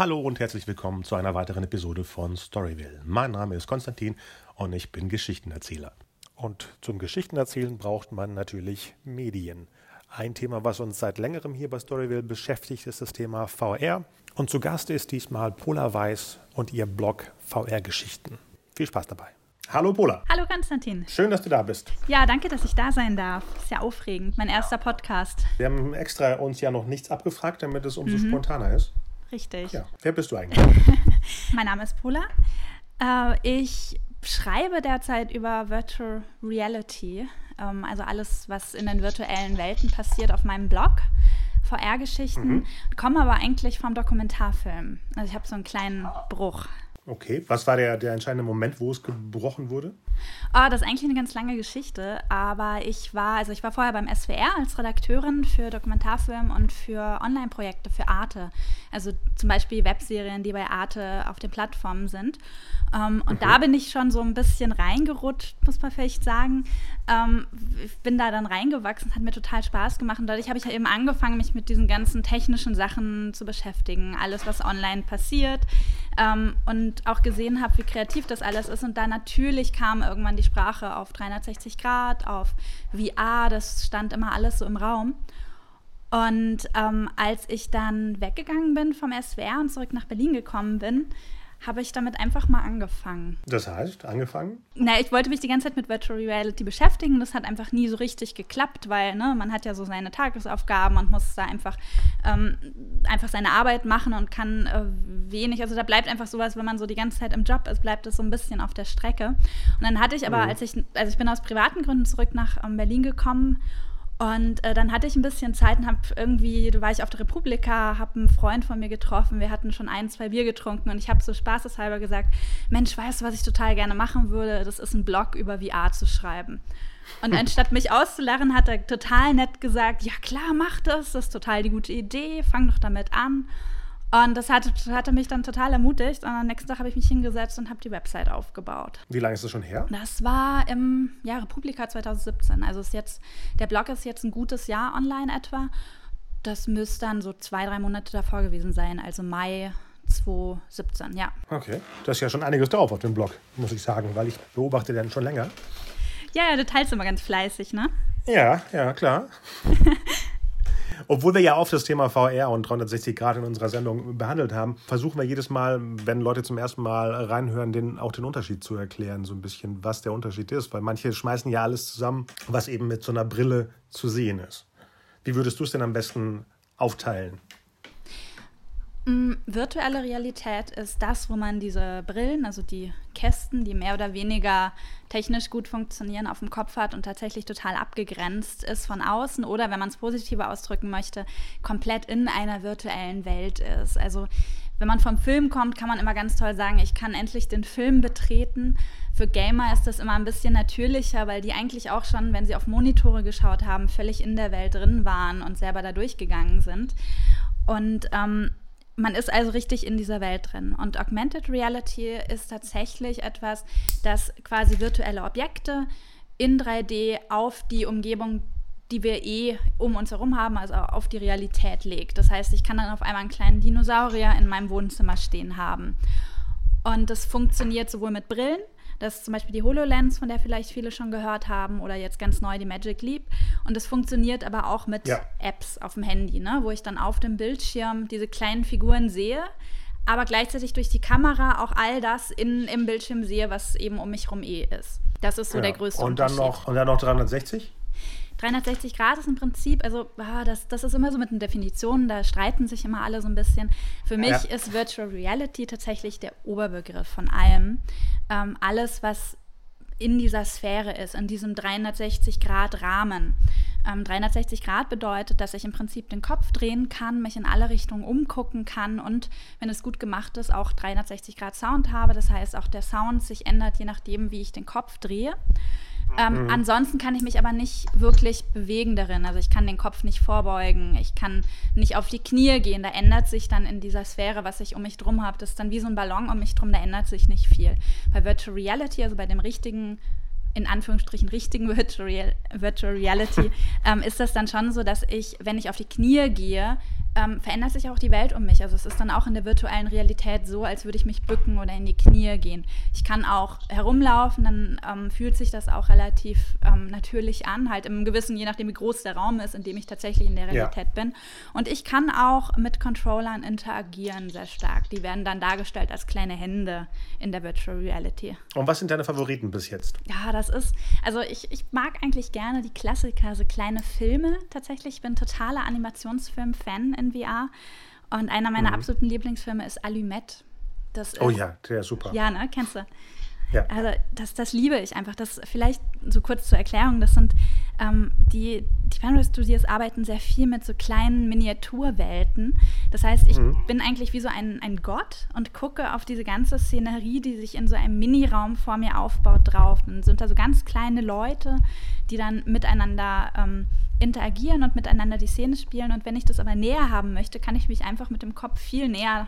Hallo und herzlich willkommen zu einer weiteren Episode von Storyville. Mein Name ist Konstantin und ich bin Geschichtenerzähler. Und zum Geschichtenerzählen braucht man natürlich Medien. Ein Thema, was uns seit längerem hier bei Storyville beschäftigt, ist das Thema VR. Und zu Gast ist diesmal Pola Weiß und ihr Blog VR Geschichten. Viel Spaß dabei. Hallo Pola. Hallo Konstantin. Schön, dass du da bist. Ja, danke, dass ich da sein darf. Ist ja aufregend. Mein erster Podcast. Wir haben extra uns ja noch nichts abgefragt, damit es umso mhm. spontaner ist. Richtig. Ja. Wer bist du eigentlich? mein Name ist Pola. Äh, ich schreibe derzeit über Virtual Reality, ähm, also alles, was in den virtuellen Welten passiert, auf meinem Blog. VR-Geschichten, mhm. komme aber eigentlich vom Dokumentarfilm. Also ich habe so einen kleinen Bruch. Okay, was war der, der entscheidende Moment, wo es gebrochen wurde? Oh, das ist eigentlich eine ganz lange Geschichte, aber ich war, also ich war vorher beim SWR als Redakteurin für Dokumentarfilm und für Online-Projekte für Arte. Also zum Beispiel Webserien, die bei Arte auf den Plattformen sind. Ähm, und mhm. da bin ich schon so ein bisschen reingerutscht, muss man vielleicht sagen. Ähm, ich bin da dann reingewachsen, hat mir total Spaß gemacht. Und dadurch habe ich ja eben angefangen, mich mit diesen ganzen technischen Sachen zu beschäftigen. Alles, was online passiert. Ähm, und auch gesehen habe, wie kreativ das alles ist. Und da natürlich kam irgendwann die Sprache auf 360 Grad, auf VR, das stand immer alles so im Raum. Und ähm, als ich dann weggegangen bin vom SWR und zurück nach Berlin gekommen bin, habe ich damit einfach mal angefangen. Das heißt, angefangen? Na, ich wollte mich die ganze Zeit mit Virtual Reality beschäftigen. Das hat einfach nie so richtig geklappt, weil ne, man hat ja so seine Tagesaufgaben und muss da einfach, ähm, einfach seine Arbeit machen und kann äh, wenig. Also da bleibt einfach sowas, wenn man so die ganze Zeit im Job ist, bleibt es so ein bisschen auf der Strecke. Und dann hatte ich aber, mhm. als ich, also ich bin aus privaten Gründen zurück nach ähm, Berlin gekommen und äh, dann hatte ich ein bisschen Zeit und habe irgendwie, da war ich auf der Republika, habe einen Freund von mir getroffen, wir hatten schon ein, zwei Bier getrunken und ich habe so spaßeshalber gesagt, Mensch, weißt du, was ich total gerne machen würde? Das ist ein Blog über VR zu schreiben. Und anstatt mich auszulachen, hat er total nett gesagt, ja klar, mach das, das ist total die gute Idee, fang doch damit an. Und das hatte, hatte mich dann total ermutigt. Und am nächsten Tag habe ich mich hingesetzt und habe die Website aufgebaut. Wie lange ist das schon her? Das war im ja, Republika 2017. Also ist jetzt, der Blog ist jetzt ein gutes Jahr online etwa. Das müsste dann so zwei, drei Monate davor gewesen sein, also Mai 2017, ja. Okay, das ist ja schon einiges drauf auf dem Blog, muss ich sagen, weil ich beobachte den schon länger. Ja, ja, du teilst immer ganz fleißig, ne? Ja, ja, klar. Obwohl wir ja oft das Thema VR und 360 Grad in unserer Sendung behandelt haben, versuchen wir jedes Mal, wenn Leute zum ersten Mal reinhören, den, auch den Unterschied zu erklären, so ein bisschen, was der Unterschied ist. Weil manche schmeißen ja alles zusammen, was eben mit so einer Brille zu sehen ist. Wie würdest du es denn am besten aufteilen? Mm, virtuelle Realität ist das, wo man diese Brillen, also die Kästen, die mehr oder weniger technisch gut funktionieren, auf dem Kopf hat und tatsächlich total abgegrenzt ist von außen oder, wenn man es positiver ausdrücken möchte, komplett in einer virtuellen Welt ist. Also wenn man vom Film kommt, kann man immer ganz toll sagen, ich kann endlich den Film betreten. Für Gamer ist das immer ein bisschen natürlicher, weil die eigentlich auch schon, wenn sie auf Monitore geschaut haben, völlig in der Welt drin waren und selber da durchgegangen sind. Und ähm, man ist also richtig in dieser Welt drin. Und Augmented Reality ist tatsächlich etwas, das quasi virtuelle Objekte in 3D auf die Umgebung, die wir eh um uns herum haben, also auf die Realität legt. Das heißt, ich kann dann auf einmal einen kleinen Dinosaurier in meinem Wohnzimmer stehen haben. Und das funktioniert sowohl mit Brillen, das ist zum Beispiel die HoloLens, von der vielleicht viele schon gehört haben, oder jetzt ganz neu die Magic Leap. Und das funktioniert aber auch mit ja. Apps auf dem Handy, ne? wo ich dann auf dem Bildschirm diese kleinen Figuren sehe, aber gleichzeitig durch die Kamera auch all das in, im Bildschirm sehe, was eben um mich herum eh ist. Das ist so ja. der größte und dann Unterschied. Noch, und dann noch 360? 360 Grad ist im Prinzip, also ah, das, das ist immer so mit den Definitionen, da streiten sich immer alle so ein bisschen. Für mich ja. ist Virtual Reality tatsächlich der Oberbegriff von allem. Ähm, alles, was in dieser Sphäre ist, in diesem 360 Grad Rahmen. Ähm, 360 Grad bedeutet, dass ich im Prinzip den Kopf drehen kann, mich in alle Richtungen umgucken kann und, wenn es gut gemacht ist, auch 360 Grad Sound habe. Das heißt, auch der Sound sich ändert, je nachdem, wie ich den Kopf drehe. Ähm, mhm. Ansonsten kann ich mich aber nicht wirklich bewegen darin. Also ich kann den Kopf nicht vorbeugen, ich kann nicht auf die Knie gehen. Da ändert sich dann in dieser Sphäre, was ich um mich drum habe, das ist dann wie so ein Ballon um mich drum, da ändert sich nicht viel. Bei Virtual Reality, also bei dem richtigen in Anführungsstrichen richtigen Virtual, Virtual Reality, ähm, ist das dann schon so, dass ich, wenn ich auf die Knie gehe, ähm, verändert sich auch die Welt um mich. Also es ist dann auch in der virtuellen Realität so, als würde ich mich bücken oder in die Knie gehen. Ich kann auch herumlaufen, dann ähm, fühlt sich das auch relativ ähm, natürlich an, halt im gewissen, je nachdem wie groß der Raum ist, in dem ich tatsächlich in der Realität ja. bin. Und ich kann auch mit Controllern interagieren sehr stark. Die werden dann dargestellt als kleine Hände in der Virtual Reality. Und was sind deine Favoriten bis jetzt? Ja, das ist, also ich, ich mag eigentlich gerne die Klassiker, so kleine Filme tatsächlich. Ich bin totaler Animationsfilm-Fan in VR. Und einer meiner mhm. absoluten Lieblingsfilme ist Allumette. Das oh ja, der ist super. Ja, ne? Kennst du? Ja. Also das, das liebe ich einfach. Das vielleicht so kurz zur Erklärung, das sind ähm, die, die Panorama Studios arbeiten sehr viel mit so kleinen Miniaturwelten. Das heißt, ich mhm. bin eigentlich wie so ein, ein Gott und gucke auf diese ganze Szenerie, die sich in so einem Miniraum vor mir aufbaut, drauf. Dann sind da so ganz kleine Leute, die dann miteinander ähm, interagieren und miteinander die Szene spielen. Und wenn ich das aber näher haben möchte, kann ich mich einfach mit dem Kopf viel näher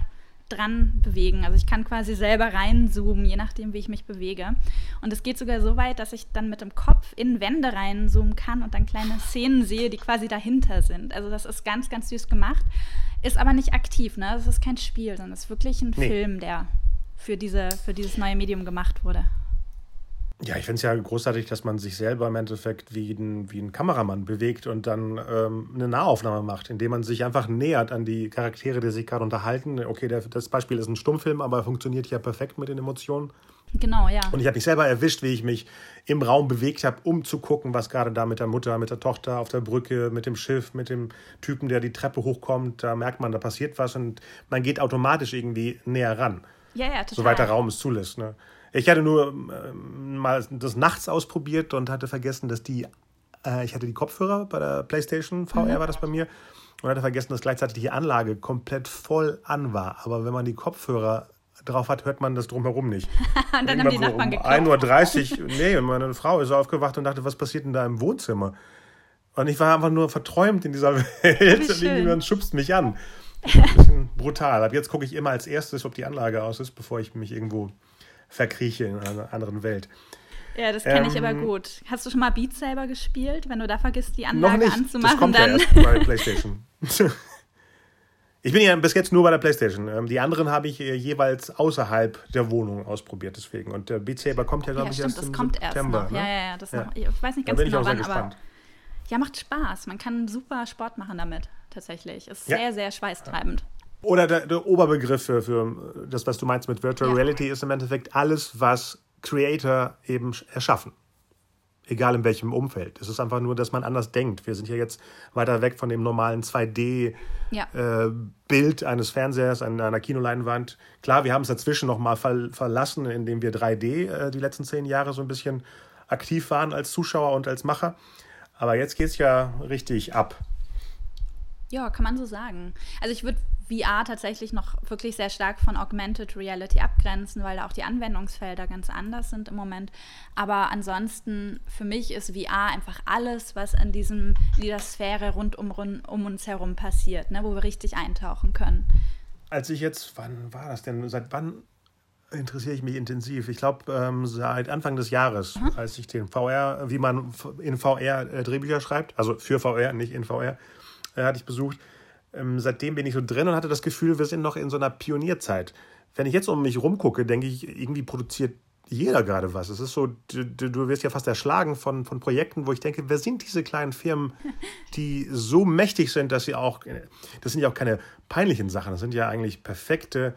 dran bewegen. Also ich kann quasi selber reinzoomen, je nachdem, wie ich mich bewege. Und es geht sogar so weit, dass ich dann mit dem Kopf in Wände reinzoomen kann und dann kleine Szenen sehe, die quasi dahinter sind. Also das ist ganz, ganz süß gemacht. Ist aber nicht aktiv, ne? Das ist kein Spiel, sondern es ist wirklich ein nee. Film, der für, diese, für dieses neue Medium gemacht wurde. Ja, ich finde es ja großartig, dass man sich selber im Endeffekt wie ein, wie ein Kameramann bewegt und dann ähm, eine Nahaufnahme macht, indem man sich einfach nähert an die Charaktere, die sich gerade unterhalten. Okay, der, das Beispiel ist ein Stummfilm, aber funktioniert ja perfekt mit den Emotionen. Genau, ja. Und ich habe mich selber erwischt, wie ich mich im Raum bewegt habe, um zu gucken, was gerade da mit der Mutter, mit der Tochter auf der Brücke, mit dem Schiff, mit dem Typen, der die Treppe hochkommt. Da merkt man, da passiert was und man geht automatisch irgendwie näher ran. Ja, ja, total. Soweit der Raum es zulässt. Ne? Ich hatte nur äh, mal das nachts ausprobiert und hatte vergessen, dass die, äh, ich hatte die Kopfhörer bei der PlayStation VR, mhm. war das bei mir, und hatte vergessen, dass gleichzeitig die Anlage komplett voll an war. Aber wenn man die Kopfhörer drauf hat, hört man das drumherum nicht. und dann haben die Nachbarn um 1.30 Uhr, nee, meine Frau ist aufgewacht und dachte, was passiert denn da im Wohnzimmer? Und ich war einfach nur verträumt in dieser Welt und irgendjemand schubst mich an. Ein bisschen brutal. Ab jetzt gucke ich immer als erstes, ob die Anlage aus ist, bevor ich mich irgendwo verkrieche in einer anderen Welt. Ja, das kenne ich aber ähm, gut. Hast du schon mal Beat Saber gespielt? Wenn du da vergisst, die Anlage noch nicht. anzumachen, das kommt dann. Ja erst bei PlayStation. ich bin ja bis jetzt nur bei der PlayStation. Ähm, die anderen habe ich äh, jeweils außerhalb der Wohnung ausprobiert, deswegen. Und der Beat Saber kommt ja, glaube ja, ich, stimmt, erst im das kommt September. Erst noch. Ne? Ja, ja, ja. Das ja. Noch, ich weiß nicht ganz genau wann, aber. Ja, macht Spaß. Man kann super Sport machen damit, tatsächlich. Ist ja. sehr, sehr schweißtreibend. Oder der, der Oberbegriff für, für, das, was du meinst mit Virtual ja. Reality, ist im Endeffekt alles, was Creator eben erschaffen. Egal in welchem Umfeld. Es ist einfach nur, dass man anders denkt. Wir sind ja jetzt weiter weg von dem normalen 2D-Bild ja. äh, eines Fernsehers an einer Kinoleinwand. Klar, wir haben es dazwischen nochmal ver verlassen, indem wir 3D äh, die letzten zehn Jahre so ein bisschen aktiv waren als Zuschauer und als Macher. Aber jetzt geht es ja richtig ab. Ja, kann man so sagen. Also ich würde VR tatsächlich noch wirklich sehr stark von Augmented Reality abgrenzen, weil da auch die Anwendungsfelder ganz anders sind im Moment. Aber ansonsten, für mich ist VR einfach alles, was in, diesem, in dieser Sphäre rund um, um uns herum passiert, ne, wo wir richtig eintauchen können. Als ich jetzt, wann war das denn? Seit wann interessiere ich mich intensiv? Ich glaube, ähm, seit Anfang des Jahres, mhm. als ich den VR, wie man in VR äh, Drehbücher schreibt, also für VR, nicht in VR, äh, hatte ich besucht. Ähm, seitdem bin ich so drin und hatte das Gefühl, wir sind noch in so einer Pionierzeit. Wenn ich jetzt um mich rumgucke, denke ich, irgendwie produziert jeder gerade was. Es ist so, du, du wirst ja fast erschlagen von, von Projekten, wo ich denke, wer sind diese kleinen Firmen, die so mächtig sind, dass sie auch, das sind ja auch keine peinlichen Sachen, das sind ja eigentlich perfekte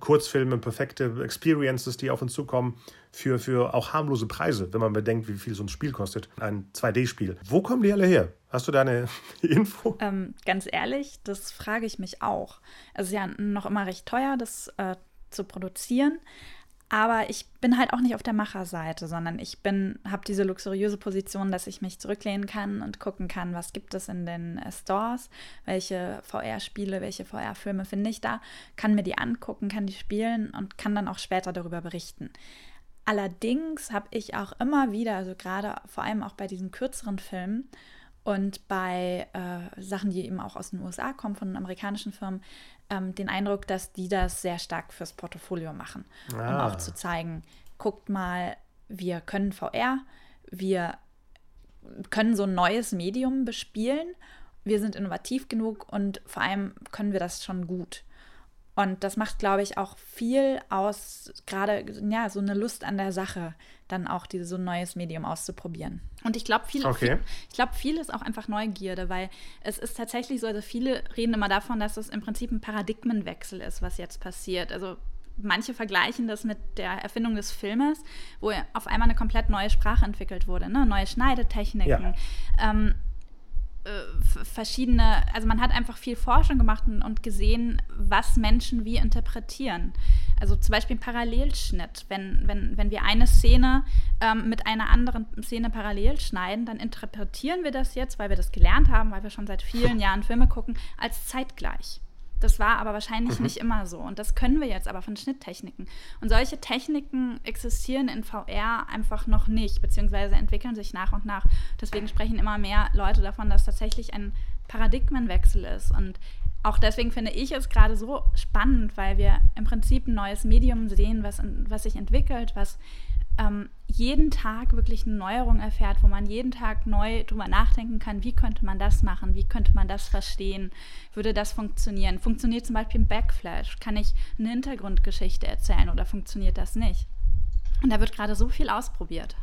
Kurzfilme, perfekte Experiences, die auf uns zukommen, für, für auch harmlose Preise, wenn man bedenkt, wie viel so ein Spiel kostet. Ein 2D-Spiel. Wo kommen die alle her? Hast du da eine Info? Ähm, ganz ehrlich, das frage ich mich auch. Es ist ja noch immer recht teuer, das äh, zu produzieren. Aber ich bin halt auch nicht auf der Macherseite, sondern ich bin, habe diese luxuriöse Position, dass ich mich zurücklehnen kann und gucken kann, was gibt es in den äh, Stores, welche VR-Spiele, welche VR-Filme finde ich da, kann mir die angucken, kann die spielen und kann dann auch später darüber berichten. Allerdings habe ich auch immer wieder, also gerade vor allem auch bei diesen kürzeren Filmen und bei äh, Sachen, die eben auch aus den USA kommen, von amerikanischen Firmen, ähm, den Eindruck, dass die das sehr stark fürs Portfolio machen. Ah. Um auch zu zeigen, guckt mal, wir können VR, wir können so ein neues Medium bespielen wir sind innovativ genug und vor allem können wir das schon gut. Und das macht, glaube ich, auch viel aus, gerade ja, so eine Lust an der Sache, dann auch diese, so ein neues Medium auszuprobieren. Und ich glaube, viel, okay. viel, ich glaube, viel ist auch einfach Neugierde, weil es ist tatsächlich so, also viele reden immer davon, dass es im Prinzip ein Paradigmenwechsel ist, was jetzt passiert. Also manche vergleichen das mit der Erfindung des Filmes, wo auf einmal eine komplett neue Sprache entwickelt wurde, ne? neue Schneidetechniken. Ja. Ähm, äh, verschiedene, also man hat einfach viel Forschung gemacht und gesehen, was Menschen wie interpretieren. Also zum Beispiel ein Parallelschnitt. Wenn, wenn, wenn wir eine Szene ähm, mit einer anderen Szene parallel schneiden, dann interpretieren wir das jetzt, weil wir das gelernt haben, weil wir schon seit vielen Jahren Filme gucken, als zeitgleich. Das war aber wahrscheinlich mhm. nicht immer so. Und das können wir jetzt aber von Schnitttechniken. Und solche Techniken existieren in VR einfach noch nicht, beziehungsweise entwickeln sich nach und nach. Deswegen sprechen immer mehr Leute davon, dass tatsächlich ein Paradigmenwechsel ist. Und auch deswegen finde ich es gerade so spannend, weil wir im Prinzip ein neues Medium sehen, was, was sich entwickelt, was ähm, jeden Tag wirklich eine Neuerung erfährt, wo man jeden Tag neu drüber nachdenken kann, wie könnte man das machen, wie könnte man das verstehen, würde das funktionieren? Funktioniert zum Beispiel im Backflash? Kann ich eine Hintergrundgeschichte erzählen oder funktioniert das nicht? Und da wird gerade so viel ausprobiert.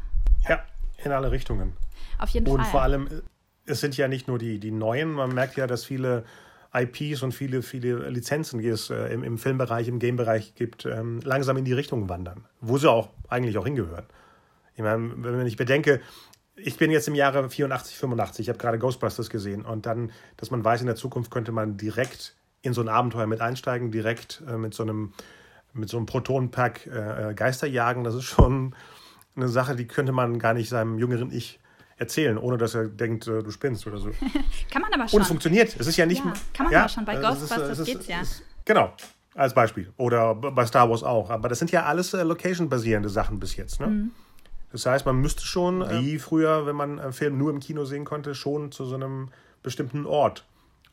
Ja, in alle Richtungen. Auf jeden Und Fall. Und vor allem, es sind ja nicht nur die, die neuen, man merkt ja, dass viele IPs und viele, viele Lizenzen, die es äh, im, im, Filmbereich, im Game-Bereich gibt, ähm, langsam in die Richtung wandern, wo sie auch eigentlich auch hingehören. Ich meine, wenn ich bedenke, ich bin jetzt im Jahre 84, 85, ich habe gerade Ghostbusters gesehen und dann, dass man weiß, in der Zukunft könnte man direkt in so ein Abenteuer mit einsteigen, direkt äh, mit so einem mit so einem Protonenpack äh, äh, Geister jagen, das ist schon eine Sache, die könnte man gar nicht seinem jüngeren Ich erzählen, ohne dass er denkt, äh, du spinnst oder so. kann man aber schon. Und es funktioniert. Es ist ja nicht. Ja, kann man ja, aber schon. Bei Ghostbusters ist, geht's ja. Ist, genau. Als Beispiel. Oder bei Star Wars auch. Aber das sind ja alles äh, Location-basierende Sachen bis jetzt. Ne? Mhm. Das heißt, man müsste schon, äh, wie früher, wenn man einen Film nur im Kino sehen konnte, schon zu so einem bestimmten Ort,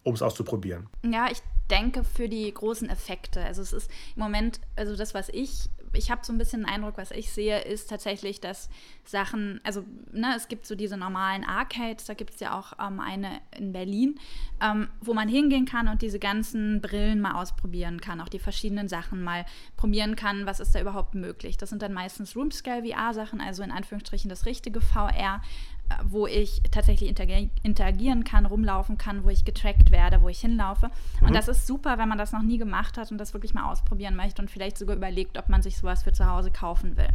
um es auszuprobieren. Ja, ich denke für die großen Effekte. Also es ist im Moment, also das, was ich ich habe so ein bisschen den Eindruck, was ich sehe, ist tatsächlich, dass Sachen, also ne, es gibt so diese normalen Arcades, da gibt es ja auch ähm, eine in Berlin, ähm, wo man hingehen kann und diese ganzen Brillen mal ausprobieren kann, auch die verschiedenen Sachen mal probieren kann, was ist da überhaupt möglich. Das sind dann meistens Roomscale VR-Sachen, also in Anführungsstrichen das richtige VR, wo ich tatsächlich interagieren kann, rumlaufen kann, wo ich getrackt werde, wo ich hinlaufe. Mhm. Und das ist super, wenn man das noch nie gemacht hat und das wirklich mal ausprobieren möchte und vielleicht sogar überlegt, ob man sich sowas für zu Hause kaufen will.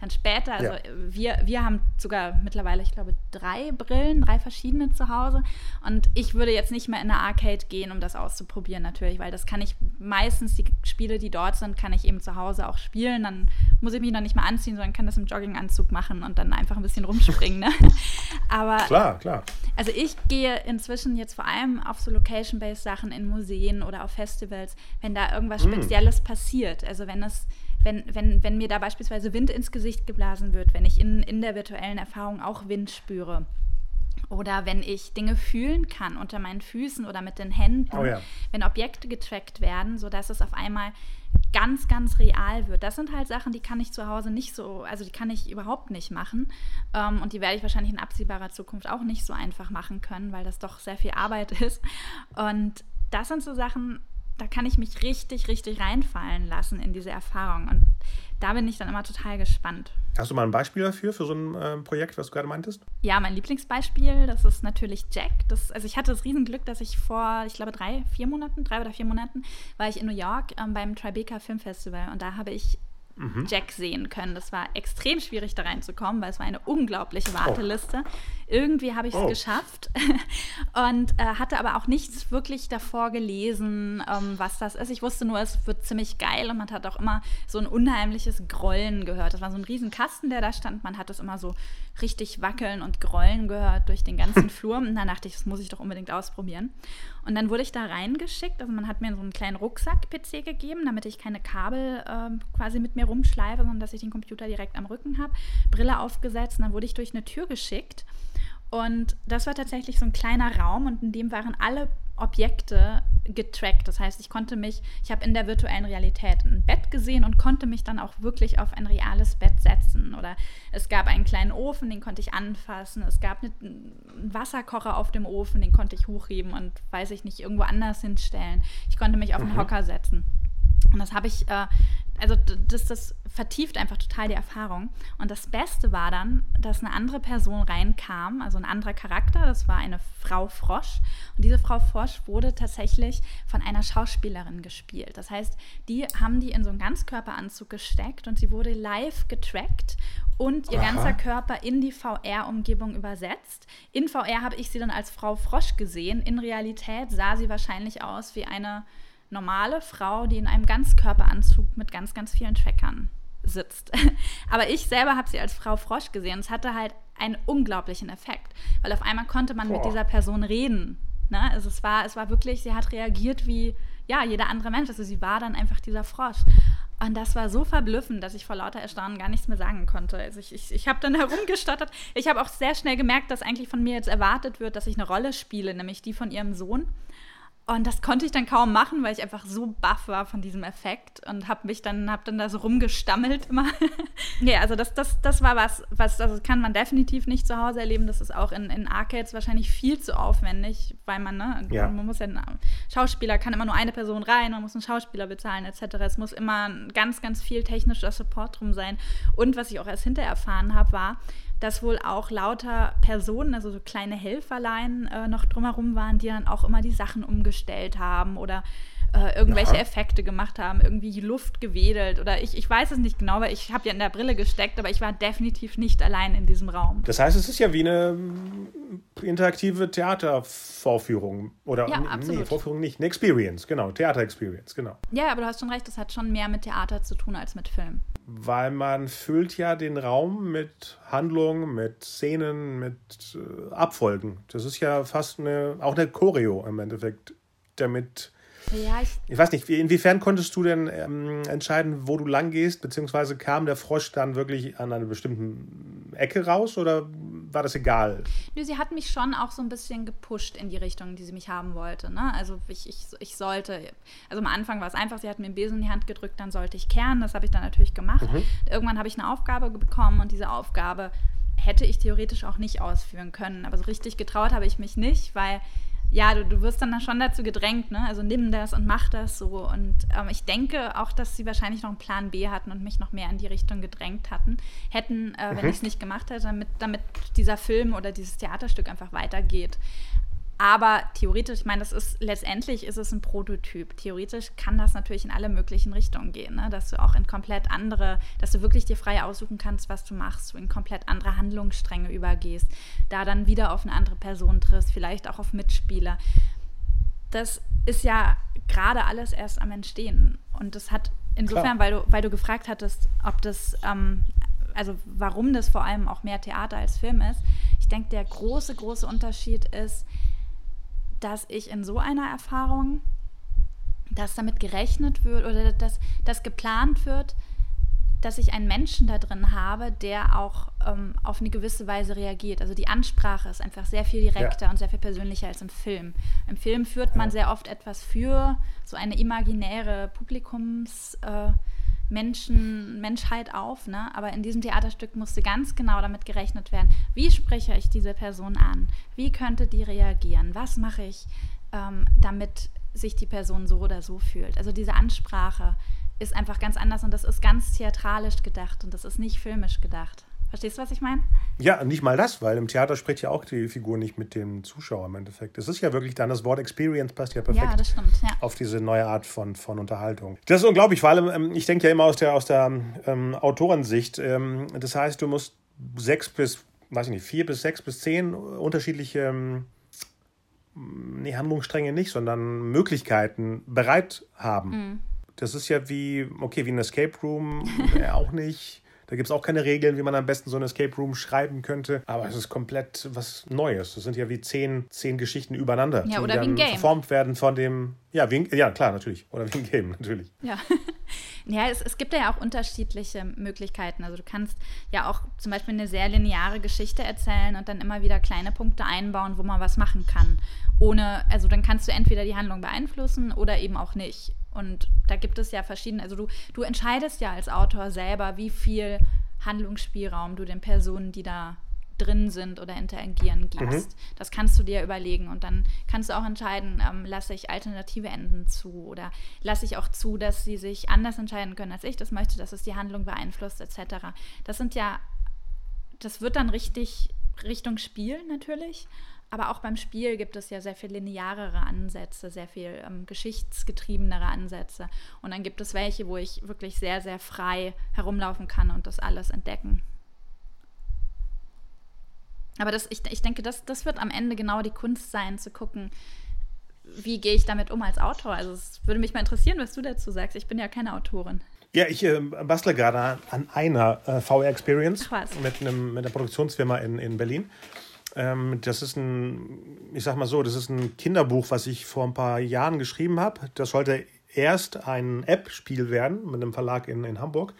Dann später, also ja. wir, wir haben sogar mittlerweile, ich glaube, drei Brillen, drei verschiedene zu Hause. Und ich würde jetzt nicht mehr in eine Arcade gehen, um das auszuprobieren, natürlich, weil das kann ich meistens, die Spiele, die dort sind, kann ich eben zu Hause auch spielen. Dann muss ich mich noch nicht mal anziehen, sondern kann das im Jogginganzug machen und dann einfach ein bisschen rumspringen. Ne? Aber klar, klar. Also ich gehe inzwischen jetzt vor allem auf so Location-based Sachen in Museen oder auf Festivals, wenn da irgendwas mm. Spezielles passiert. Also wenn es, wenn, wenn, wenn mir da beispielsweise Wind ins Gesicht geblasen wird, wenn ich in, in der virtuellen Erfahrung auch Wind spüre. Oder wenn ich Dinge fühlen kann unter meinen Füßen oder mit den Händen, oh ja. wenn Objekte getrackt werden, sodass es auf einmal ganz, ganz real wird. Das sind halt Sachen, die kann ich zu Hause nicht so, also die kann ich überhaupt nicht machen. Ähm, und die werde ich wahrscheinlich in absehbarer Zukunft auch nicht so einfach machen können, weil das doch sehr viel Arbeit ist. Und das sind so Sachen, da kann ich mich richtig, richtig reinfallen lassen in diese Erfahrung. Und da bin ich dann immer total gespannt. Hast du mal ein Beispiel dafür, für so ein äh, Projekt, was du gerade meintest? Ja, mein Lieblingsbeispiel, das ist natürlich Jack. Das, also ich hatte das Riesenglück, dass ich vor, ich glaube, drei, vier Monaten, drei oder vier Monaten, war ich in New York ähm, beim Tribeca Film Festival und da habe ich mhm. Jack sehen können. Das war extrem schwierig, da reinzukommen, weil es war eine unglaubliche Warteliste. Oh. Irgendwie habe ich es oh. geschafft und äh, hatte aber auch nichts wirklich davor gelesen, ähm, was das ist. Ich wusste nur, es wird ziemlich geil und man hat auch immer so ein unheimliches Grollen gehört. Das war so ein riesen Kasten, der da stand. Man hat das immer so richtig wackeln und grollen gehört durch den ganzen Flur. Und dann dachte ich, das muss ich doch unbedingt ausprobieren. Und dann wurde ich da reingeschickt. Also man hat mir so einen kleinen Rucksack-PC gegeben, damit ich keine Kabel äh, quasi mit mir rumschleife, sondern dass ich den Computer direkt am Rücken habe. Brille aufgesetzt und dann wurde ich durch eine Tür geschickt. Und das war tatsächlich so ein kleiner Raum und in dem waren alle Objekte getrackt. Das heißt, ich konnte mich, ich habe in der virtuellen Realität ein Bett gesehen und konnte mich dann auch wirklich auf ein reales Bett setzen. Oder es gab einen kleinen Ofen, den konnte ich anfassen. Es gab einen Wasserkocher auf dem Ofen, den konnte ich hochheben und weiß ich nicht, irgendwo anders hinstellen. Ich konnte mich auf einen mhm. Hocker setzen. Und das habe ich äh, also das, das vertieft einfach total die Erfahrung. Und das Beste war dann, dass eine andere Person reinkam, also ein anderer Charakter, das war eine Frau Frosch. Und diese Frau Frosch wurde tatsächlich von einer Schauspielerin gespielt. Das heißt, die haben die in so einen Ganzkörperanzug gesteckt und sie wurde live getrackt und ihr Aha. ganzer Körper in die VR-Umgebung übersetzt. In VR habe ich sie dann als Frau Frosch gesehen. In Realität sah sie wahrscheinlich aus wie eine normale Frau, die in einem Ganzkörperanzug mit ganz, ganz vielen Trackern sitzt. Aber ich selber habe sie als Frau Frosch gesehen. Es hatte halt einen unglaublichen Effekt, weil auf einmal konnte man Boah. mit dieser Person reden. Ne? Also es war, es war wirklich, sie hat reagiert wie ja, jeder andere Mensch. Also sie war dann einfach dieser Frosch. Und das war so verblüffend, dass ich vor lauter Erstaunen gar nichts mehr sagen konnte. Also ich, ich, ich habe dann herumgestottert. Ich habe auch sehr schnell gemerkt, dass eigentlich von mir jetzt erwartet wird, dass ich eine Rolle spiele, nämlich die von ihrem Sohn. Und das konnte ich dann kaum machen, weil ich einfach so baff war von diesem Effekt und habe mich dann, hab dann da so rumgestammelt immer. ja, also das, das, das war was, was also kann man definitiv nicht zu Hause erleben. Das ist auch in, in Arcades wahrscheinlich viel zu aufwendig, weil man, ne, ja. man muss ja, ein Schauspieler kann immer nur eine Person rein, man muss einen Schauspieler bezahlen etc. Es muss immer ganz, ganz viel technischer Support drum sein. Und was ich auch erst hinterher erfahren habe, war, dass wohl auch lauter Personen, also so kleine Helferlein äh, noch drumherum waren, die dann auch immer die Sachen umgestellt haben oder äh, irgendwelche ja. Effekte gemacht haben, irgendwie Luft gewedelt oder ich, ich weiß es nicht genau, weil ich habe ja in der Brille gesteckt, aber ich war definitiv nicht allein in diesem Raum. Das heißt, es ist ja wie eine mm, interaktive Theatervorführung oder ja, nee, Vorführung nicht, eine Experience, genau, Theater-Experience, genau. Ja, aber du hast schon recht, das hat schon mehr mit Theater zu tun als mit Film. Weil man füllt ja den Raum mit Handlungen, mit Szenen, mit äh, Abfolgen. Das ist ja fast eine, auch eine Choreo im Endeffekt, damit ja, ich, ich weiß nicht, inwiefern konntest du denn ähm, entscheiden, wo du lang gehst, beziehungsweise kam der Frosch dann wirklich an einer bestimmten Ecke raus oder war das egal? Nö, sie hat mich schon auch so ein bisschen gepusht in die Richtung, die sie mich haben wollte. Ne? Also ich, ich, ich sollte, also am Anfang war es einfach, sie hat mir einen Besen in die Hand gedrückt, dann sollte ich kehren, das habe ich dann natürlich gemacht. Mhm. Irgendwann habe ich eine Aufgabe bekommen und diese Aufgabe hätte ich theoretisch auch nicht ausführen können. Aber so richtig getraut habe ich mich nicht, weil ja, du, du wirst dann schon dazu gedrängt, ne? Also nimm das und mach das so. Und ähm, ich denke auch, dass sie wahrscheinlich noch einen Plan B hatten und mich noch mehr in die Richtung gedrängt hatten, hätten, äh, wenn mhm. ich es nicht gemacht hätte, damit, damit dieser Film oder dieses Theaterstück einfach weitergeht. Aber theoretisch, ich meine, das ist letztendlich ist es ein Prototyp. Theoretisch kann das natürlich in alle möglichen Richtungen gehen, ne? dass du auch in komplett andere, dass du wirklich dir frei aussuchen kannst, was du machst, du in komplett andere Handlungsstränge übergehst, da dann wieder auf eine andere Person triffst, vielleicht auch auf Mitspieler. Das ist ja gerade alles erst am Entstehen. Und das hat insofern, weil du, weil du gefragt hattest, ob das, ähm, also warum das vor allem auch mehr Theater als Film ist. Ich denke, der große, große Unterschied ist, dass ich in so einer Erfahrung, dass damit gerechnet wird oder dass, dass geplant wird, dass ich einen Menschen da drin habe, der auch ähm, auf eine gewisse Weise reagiert. Also die Ansprache ist einfach sehr viel direkter ja. und sehr viel persönlicher als im Film. Im Film führt man ja. sehr oft etwas für so eine imaginäre Publikums. Äh, Menschen, Menschheit auf, ne? aber in diesem Theaterstück musste ganz genau damit gerechnet werden, wie spreche ich diese Person an, wie könnte die reagieren, was mache ich, ähm, damit sich die Person so oder so fühlt. Also diese Ansprache ist einfach ganz anders und das ist ganz theatralisch gedacht und das ist nicht filmisch gedacht. Verstehst du, was ich meine? Ja, nicht mal das, weil im Theater spricht ja auch die Figur nicht mit dem Zuschauer im Endeffekt. Es ist ja wirklich dann das Wort Experience passt ja perfekt ja, das stimmt, ja. auf diese neue Art von, von Unterhaltung. Das ist unglaublich, vor allem, ähm, ich denke ja immer aus der, aus der ähm, Autorensicht. Ähm, das heißt, du musst sechs bis, weiß ich nicht, vier bis sechs bis zehn unterschiedliche ähm, nee, Handlungsstränge nicht, sondern Möglichkeiten bereit haben. Mhm. Das ist ja wie, okay, wie ein Escape Room, äh, auch nicht Da gibt es auch keine Regeln, wie man am besten so ein Escape Room schreiben könnte. Aber es ist komplett was Neues. Das sind ja wie zehn, zehn Geschichten übereinander, ja, die oder dann wie ein Game. verformt werden von dem. Ja, wie ja, klar, natürlich. Oder wie ein Game, natürlich. Ja. Ja, es, es gibt ja auch unterschiedliche Möglichkeiten. Also du kannst ja auch zum Beispiel eine sehr lineare Geschichte erzählen und dann immer wieder kleine Punkte einbauen, wo man was machen kann. Ohne, also dann kannst du entweder die Handlung beeinflussen oder eben auch nicht. Und da gibt es ja verschiedene, also du, du entscheidest ja als Autor selber, wie viel Handlungsspielraum du den Personen, die da drin sind oder interagieren gibst. Mhm. Das kannst du dir überlegen und dann kannst du auch entscheiden, ähm, lasse ich alternative Enden zu oder lasse ich auch zu, dass sie sich anders entscheiden können, als ich das möchte, dass es die Handlung beeinflusst etc. Das sind ja, das wird dann richtig Richtung Spiel natürlich, aber auch beim Spiel gibt es ja sehr viel linearere Ansätze, sehr viel ähm, geschichtsgetriebenere Ansätze. Und dann gibt es welche, wo ich wirklich sehr, sehr frei herumlaufen kann und das alles entdecken. Aber das, ich, ich denke, das, das wird am Ende genau die Kunst sein, zu gucken, wie gehe ich damit um als Autor. Also es würde mich mal interessieren, was du dazu sagst. Ich bin ja keine Autorin. Ja, ich äh, bastle gerade an einer äh, VR-Experience mit, mit einer Produktionsfirma in, in Berlin. Ähm, das ist ein, ich sag mal so, das ist ein Kinderbuch, was ich vor ein paar Jahren geschrieben habe. Das sollte erst ein App-Spiel werden mit einem Verlag in, in Hamburg.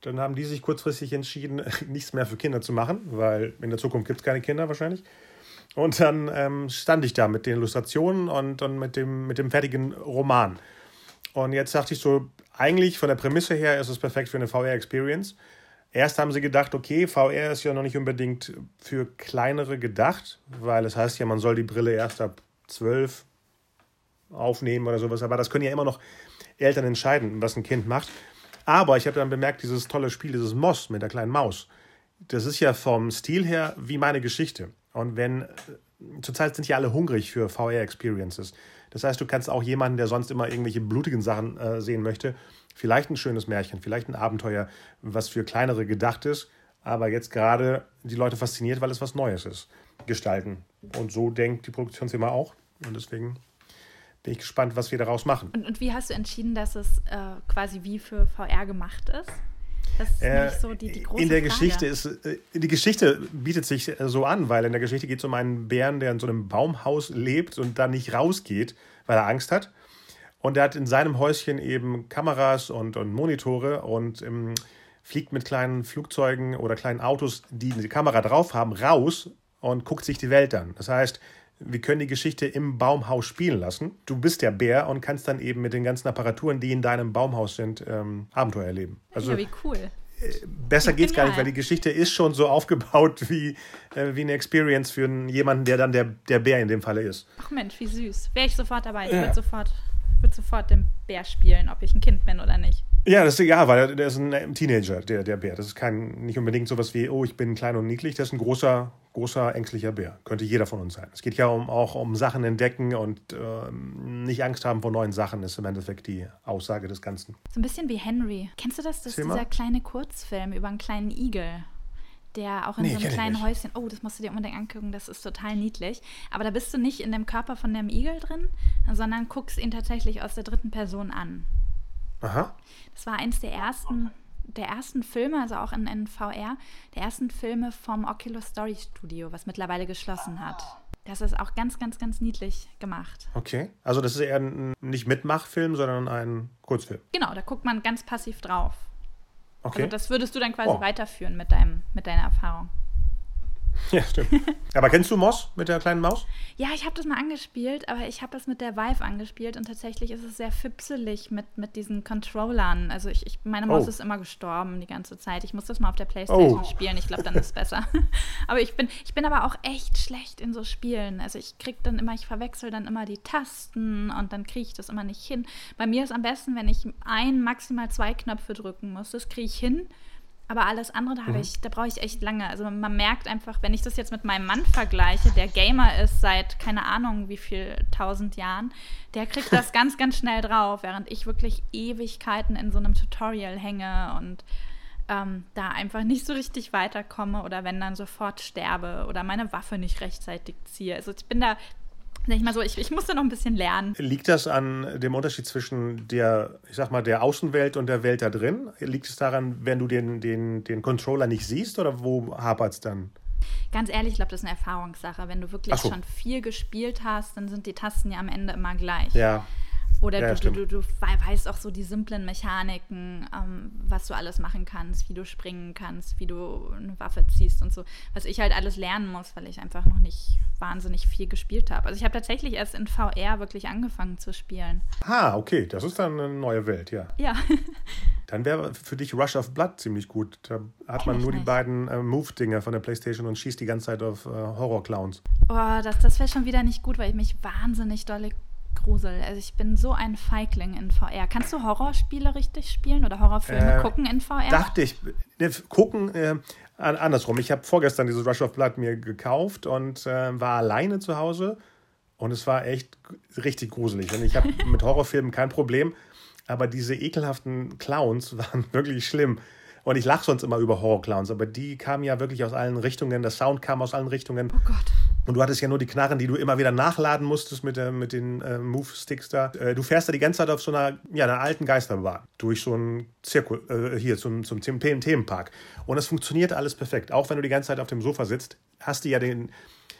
Dann haben die sich kurzfristig entschieden, nichts mehr für Kinder zu machen, weil in der Zukunft gibt es keine Kinder wahrscheinlich. Und dann ähm, stand ich da mit den Illustrationen und dann mit dem, mit dem fertigen Roman. Und jetzt dachte ich so, eigentlich von der Prämisse her ist es perfekt für eine VR-Experience. Erst haben sie gedacht, okay, VR ist ja noch nicht unbedingt für kleinere gedacht, weil es heißt ja, man soll die Brille erst ab 12 aufnehmen oder sowas. Aber das können ja immer noch Eltern entscheiden, was ein Kind macht. Aber ich habe dann bemerkt, dieses tolle Spiel, dieses Moss mit der kleinen Maus, das ist ja vom Stil her wie meine Geschichte. Und wenn, zurzeit sind ja alle hungrig für VR-Experiences. Das heißt, du kannst auch jemanden, der sonst immer irgendwelche blutigen Sachen äh, sehen möchte, Vielleicht ein schönes Märchen, vielleicht ein Abenteuer, was für kleinere gedacht ist, aber jetzt gerade die Leute fasziniert, weil es was Neues ist, gestalten. Und so denkt die Produktionsfirma auch. Und deswegen bin ich gespannt, was wir daraus machen. Und, und wie hast du entschieden, dass es äh, quasi wie für VR gemacht ist? Das ist äh, nicht so die, die große In der Frage. Geschichte ist, äh, die Geschichte bietet sich äh, so an, weil in der Geschichte geht es um einen Bären, der in so einem Baumhaus lebt und da nicht rausgeht, weil er Angst hat. Und er hat in seinem Häuschen eben Kameras und, und Monitore und ähm, fliegt mit kleinen Flugzeugen oder kleinen Autos, die eine Kamera drauf haben, raus und guckt sich die Welt an. Das heißt, wir können die Geschichte im Baumhaus spielen lassen. Du bist der Bär und kannst dann eben mit den ganzen Apparaturen, die in deinem Baumhaus sind, ähm, Abenteuer erleben. Also, ja, wie cool. Äh, besser geht's gar nicht, weil die Geschichte ist schon so aufgebaut wie, äh, wie eine Experience für jemanden, der dann der, der Bär in dem Falle ist. Ach Mensch, wie süß. Wäre ich sofort dabei. Ich ja. würde sofort würde sofort den Bär spielen, ob ich ein Kind bin oder nicht. Ja, das ist ja, weil der ist ein Teenager, der, der Bär. Das ist kein, nicht unbedingt sowas wie, oh, ich bin klein und niedlich. Das ist ein großer, großer, ängstlicher Bär. Könnte jeder von uns sein. Es geht ja um, auch um Sachen entdecken und äh, nicht Angst haben vor neuen Sachen, ist im Endeffekt die Aussage des Ganzen. So ein bisschen wie Henry. Kennst du das? Das ist dieser kleine Kurzfilm über einen kleinen Igel der auch in nee, so einem kleinen Häuschen, oh, das musst du dir unbedingt angucken, das ist total niedlich. Aber da bist du nicht in dem Körper von dem Igel drin, sondern guckst ihn tatsächlich aus der dritten Person an. Aha. Das war eins der ersten, der ersten Filme, also auch in, in VR, der ersten Filme vom Oculus Story Studio, was mittlerweile geschlossen hat. Das ist auch ganz, ganz, ganz niedlich gemacht. Okay. Also das ist eher ein nicht Mitmachfilm, sondern ein Kurzfilm. Genau, da guckt man ganz passiv drauf. Okay. Also das würdest du dann quasi oh. weiterführen mit, deinem, mit deiner Erfahrung. Ja, stimmt. aber kennst du Moss mit der kleinen Maus? Ja, ich habe das mal angespielt, aber ich habe das mit der Vive angespielt und tatsächlich ist es sehr fipselig mit, mit diesen Controllern. Also ich, ich meine Maus oh. ist immer gestorben die ganze Zeit. Ich muss das mal auf der Playstation oh. spielen. Ich glaube, dann ist es besser. aber ich bin, ich bin aber auch echt schlecht in so Spielen. Also ich kriege dann immer, ich verwechsel dann immer die Tasten und dann kriege ich das immer nicht hin. Bei mir ist am besten, wenn ich ein, maximal zwei Knöpfe drücken muss. Das kriege ich hin. Aber alles andere, da, mhm. ich, da brauche ich echt lange. Also man merkt einfach, wenn ich das jetzt mit meinem Mann vergleiche, der Gamer ist seit keine Ahnung wie viel tausend Jahren, der kriegt das ganz, ganz schnell drauf, während ich wirklich Ewigkeiten in so einem Tutorial hänge und ähm, da einfach nicht so richtig weiterkomme oder wenn dann sofort sterbe oder meine Waffe nicht rechtzeitig ziehe. Also ich bin da Sag ich mal so, ich, ich musste noch ein bisschen lernen. Liegt das an dem Unterschied zwischen der, ich sag mal, der Außenwelt und der Welt da drin? Liegt es daran, wenn du den, den, den Controller nicht siehst oder wo hapert es dann? Ganz ehrlich, ich glaube, das ist eine Erfahrungssache. Wenn du wirklich so. schon viel gespielt hast, dann sind die Tasten ja am Ende immer gleich. Ja. Oder Ja, du, du, du, du wei- weißt auch so die simplen Mechaniken, ähm, was du alles machen kannst, wie du springen kannst, wie du eine Waffe ziehst und so. Was ich halt alles lernen muss, weil ich einfach noch nicht wahnsinnig viel gespielt habe. Also ich habe tatsächlich erst in VR wirklich angefangen zu spielen. Ah, okay, das ist dann eine neue Welt, ja. Ja. Dann wäre für dich Rush of Blood ziemlich gut. Da hat man ich nur die nicht. beiden äh, Move-Dinger von der Playstation und schießt die ganze Zeit auf äh, Horror-Clowns. Oh, das, das wäre schon wieder nicht gut, weil ich mich wahnsinnig dolle grusel. Also ich bin so ein Feigling in VR. Kannst du Horrorspiele richtig spielen oder Horrorfilme Äh, gucken in VR? Dachte ich, ne, gucken, äh, an- andersrum. Ich habe vorgestern dieses Rush of Blood mir gekauft und äh, war alleine zu Hause und es war echt richtig gruselig. Und ich habe mit Horrorfilmen kein Problem, aber diese ekelhaften Clowns waren wirklich schlimm. Und ich lache sonst immer über Horrorclowns, aber die kamen ja wirklich aus allen Richtungen. Der Sound kam aus allen Richtungen. oh Gott. Und du hattest ja nur die Knarren, die du immer wieder nachladen musstest mit, der, mit den äh, Move-Sticks da. Äh, du fährst da die ganze Zeit auf so einer, ja, einer alten Geisterbahn durch so einen Zirkel, äh, hier zum, zum Them- Themenpark. Und es funktioniert alles perfekt. Auch wenn du die ganze Zeit auf dem Sofa sitzt, hast du ja den.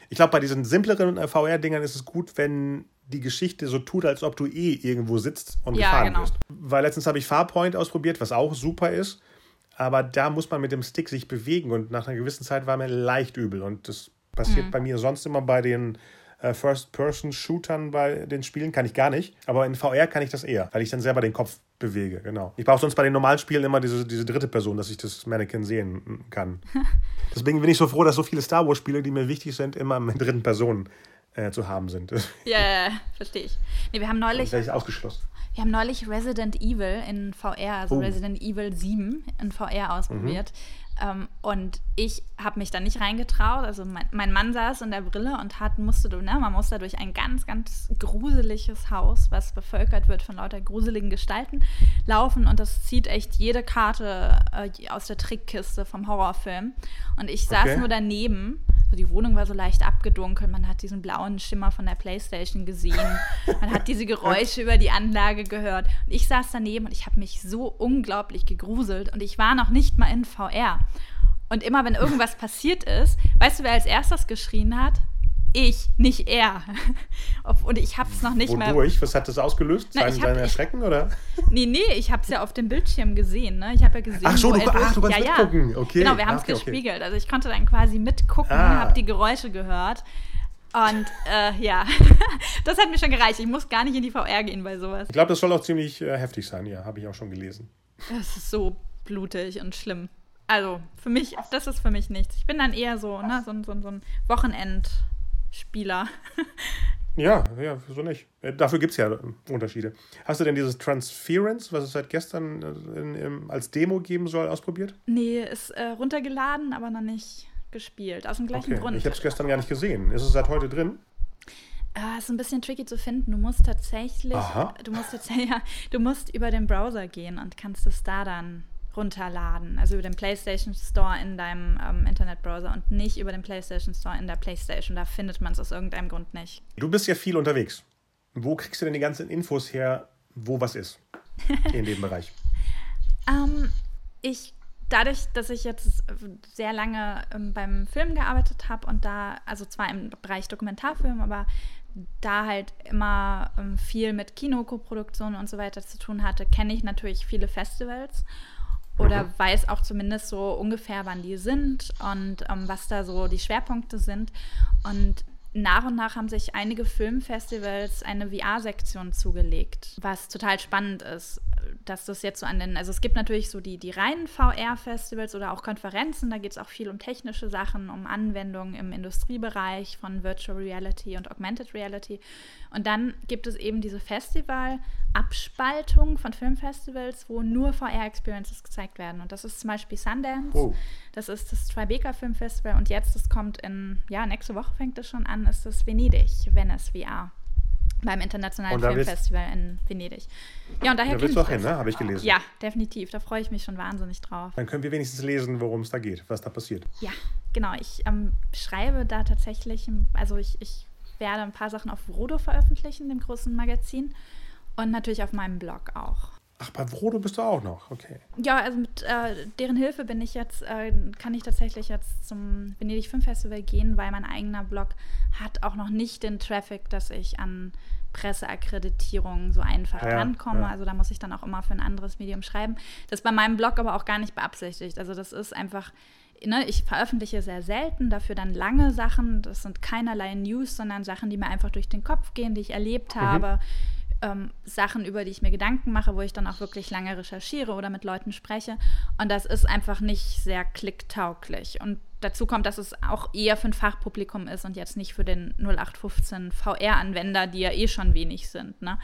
Ich glaube, bei diesen simpleren äh, VR-Dingern ist es gut, wenn die Geschichte so tut, als ob du eh irgendwo sitzt und Ja, gefahren genau. wirst. Weil letztens habe ich Farpoint ausprobiert, was auch super ist. Aber da muss man mit dem Stick sich bewegen und nach einer gewissen Zeit war mir leicht übel. Und das passiert bei mir sonst immer bei den äh, First-Person-Shootern bei den Spielen, kann ich gar nicht. Aber in VR kann ich das eher, weil ich dann selber den Kopf bewege, genau. Ich brauche sonst bei den normalen Spielen immer diese, diese dritte Person, dass ich das Mannequin sehen kann. Deswegen bin ich so froh, dass so viele Star Wars-Spiele, die mir wichtig sind, immer in dritten Person äh, zu haben sind. Das Ja, ja, verstehe ich. Nee, wir haben neulich, wäre ich ausgeschlossen. Wir haben neulich Resident Evil in VR, also Oh. Resident Evil 7 in VR ausprobiert. Mhm. Ähm, und ich habe mich da nicht reingetraut. Also mein, mein Mann saß in der Brille und hat, musste, ne, man muss da durch ein ganz, ganz gruseliges Haus, was bevölkert wird von lauter gruseligen Gestalten, laufen. Und das zieht echt jede Karte äh, aus der Trickkiste vom Horrorfilm. Und ich saß Okay. nur daneben. Die Wohnung war so leicht abgedunkelt. Man hat diesen blauen Schimmer von der Playstation gesehen. Man hat diese Geräusche über die Anlage gehört. Und ich saß daneben und ich habe mich so unglaublich gegruselt. Und ich war noch nicht mal in VR. Und immer, wenn irgendwas passiert ist, weißt du, wer als erstes geschrien hat? Ich, nicht er. Und ich habe es noch nicht mal. Wodurch? Was hat das ausgelöst? Na, Sein, hab- Erschrecken, oder? Nee, nee, ich habe es ja auf dem Bildschirm gesehen. Ne? Ich habe ja gesehen, Ach so, du- ach, du kannst ja, mitgucken. Okay. Genau, wir haben es okay, okay. gespiegelt. Also ich konnte dann quasi mitgucken, Ah. habe die Geräusche gehört. Und äh, ja, das hat mir schon gereicht. Ich muss gar nicht in die VR gehen bei sowas. Ich glaube, das soll auch ziemlich äh, heftig sein, ja, habe ich auch schon gelesen. Das ist so blutig und schlimm. Also für mich, das ist für mich nichts. Ich bin dann eher so, ne, so, ein- so, ein- so Wochenendspieler. Ja, ja, wieso nicht? Äh, Dafür gibt es ja äh, Unterschiede. Hast du denn dieses Transference, was es seit gestern äh, in, im, als Demo geben soll, ausprobiert? Nee, ist äh, runtergeladen, aber noch nicht gespielt. Aus dem gleichen Okay. Grund. Ich habe es gestern gar nicht gesehen. Ist es seit heute drin? Ah, ist ein bisschen tricky zu finden. Du musst tatsächlich, Aha. du musst tatsächlich, ja, du musst über den Browser gehen und kannst es da dann runterladen. Also über den PlayStation Store in deinem ähm, Internetbrowser und nicht über den PlayStation Store in der PlayStation. Da findet man es aus irgendeinem Grund nicht. Du bist ja viel unterwegs. Wo kriegst du denn die ganzen Infos her, wo was ist in dem Bereich? Ähm, ich, dadurch, dass ich jetzt sehr lange ähm, beim Film gearbeitet habe und da, also zwar im Bereich Dokumentarfilm, aber da halt immer ähm, viel mit Kinokoproduktionen und so weiter zu tun hatte, kenne ich natürlich viele Festivals oder weiß auch zumindest so ungefähr, wann die sind und ähm, was da so die Schwerpunkte sind. Und nach und nach haben sich einige Filmfestivals eine VR-Sektion zugelegt, was total spannend ist, dass das jetzt so an den, also es gibt natürlich so die, die reinen VR-Festivals oder auch Konferenzen, da geht es auch viel um technische Sachen, um Anwendungen im Industriebereich von Virtual Reality und Augmented Reality. Und dann gibt es eben diese Festival-Abspaltung von Filmfestivals, wo nur VR-Experiences gezeigt werden. Und das ist zum Beispiel Sundance, Oh. das ist das Tribeca Film Festival und jetzt, das kommt in, ja, nächste Woche fängt es schon an, ist das Venedig, Venice VR. Beim Internationalen Filmfestival in Venedig. Ja, und daher Da willst du auch hin, ne? Habe ich gelesen. Ja, definitiv. Da freue ich mich schon wahnsinnig drauf. Dann können wir wenigstens lesen, worum es da geht, was da passiert. Ja, genau. Ich ähm, schreibe da tatsächlich, also ich, ich werde ein paar Sachen auf Vrodo veröffentlichen, dem großen Magazin. Und natürlich auf meinem Blog auch. Ach, bei Vrodo bist du auch noch, okay. Ja, also mit äh, deren Hilfe bin ich jetzt, äh, kann ich tatsächlich jetzt zum Venedig Film Festival gehen, weil mein eigener Blog hat auch noch nicht den Traffic, dass ich an Presseakkreditierungen so einfach ja, rankomme. Ja. Also da muss ich dann auch immer für ein anderes Medium schreiben. Das ist bei meinem Blog aber auch gar nicht beabsichtigt. Also das ist einfach, ne, ich veröffentliche sehr selten, dafür dann lange Sachen. Das sind keinerlei News, sondern Sachen, die mir einfach durch den Kopf gehen, die ich erlebt mhm. Ähm, Sachen, über die ich mir Gedanken mache, wo ich dann auch wirklich lange recherchiere oder mit Leuten spreche. Und das ist einfach nicht sehr klicktauglich. Und dazu kommt, dass es auch eher für ein Fachpublikum ist und jetzt nicht für den 0815 VR-Anwender, die ja eh schon wenig sind. Ne?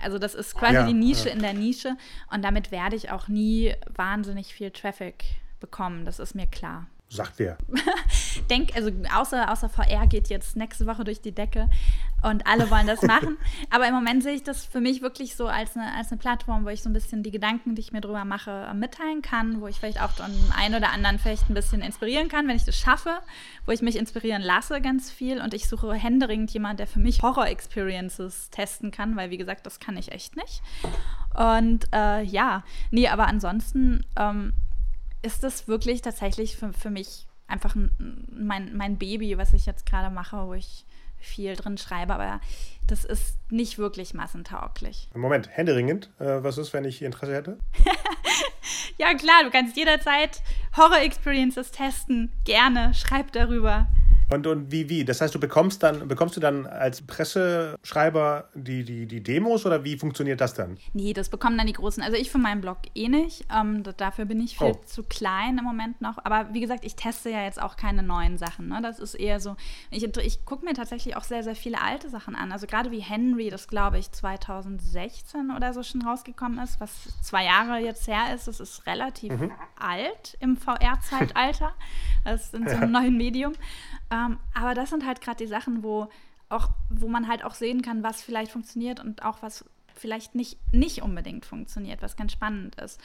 Also das ist quasi ja, die Nische ja. in der Nische und damit werde ich auch nie wahnsinnig viel Traffic bekommen, das ist mir klar. Sagt wer? Denk, also außer, außer VR geht jetzt nächste Woche durch die Decke und alle wollen das machen. Aber im Moment sehe ich das für mich wirklich so als eine, als eine Plattform, wo ich so ein bisschen die Gedanken, die ich mir drüber mache, mitteilen kann, wo ich vielleicht auch den einen oder anderen vielleicht ein bisschen inspirieren kann, wenn ich das schaffe, wo ich mich inspirieren lasse ganz viel. Und ich suche händeringend jemanden, der für mich Horror-Experiences testen kann, weil wie gesagt, das kann ich echt nicht. Und äh, ja, nee, aber ansonsten ähm, ist das wirklich tatsächlich für, für mich einfach mein, mein Baby, was ich jetzt gerade mache, wo ich viel drin schreibe, aber das ist nicht wirklich massentauglich. Moment, händeringend, äh, was ist, wenn ich Interesse hätte? ja, klar, du kannst jederzeit Horror-Experiences testen. Gerne, schreib darüber. Und, und wie, wie? Das heißt, du bekommst dann, bekommst du dann als Presseschreiber die, die, die Demos oder wie funktioniert das dann? Nee, das bekommen dann die Großen. Also ich für meinen Blog eh nicht. Ähm, dafür bin ich viel oh. zu klein im Moment noch. Aber wie gesagt, ich teste ja jetzt auch keine neuen Sachen. Ne? Das ist eher so. Ich, ich gucke mir tatsächlich auch sehr, sehr viele alte Sachen an. Also gerade wie Henry, das glaube ich 2016 oder so schon rausgekommen ist, was zwei Jahre jetzt her ist. Das ist relativ mhm. alt im VR-Zeitalter. Das ist in so einem neuen Medium. Ähm, aber das sind halt gerade die Sachen, wo auch, wo man halt auch sehen kann, was vielleicht funktioniert und auch was vielleicht nicht, nicht unbedingt funktioniert, was ganz spannend ist.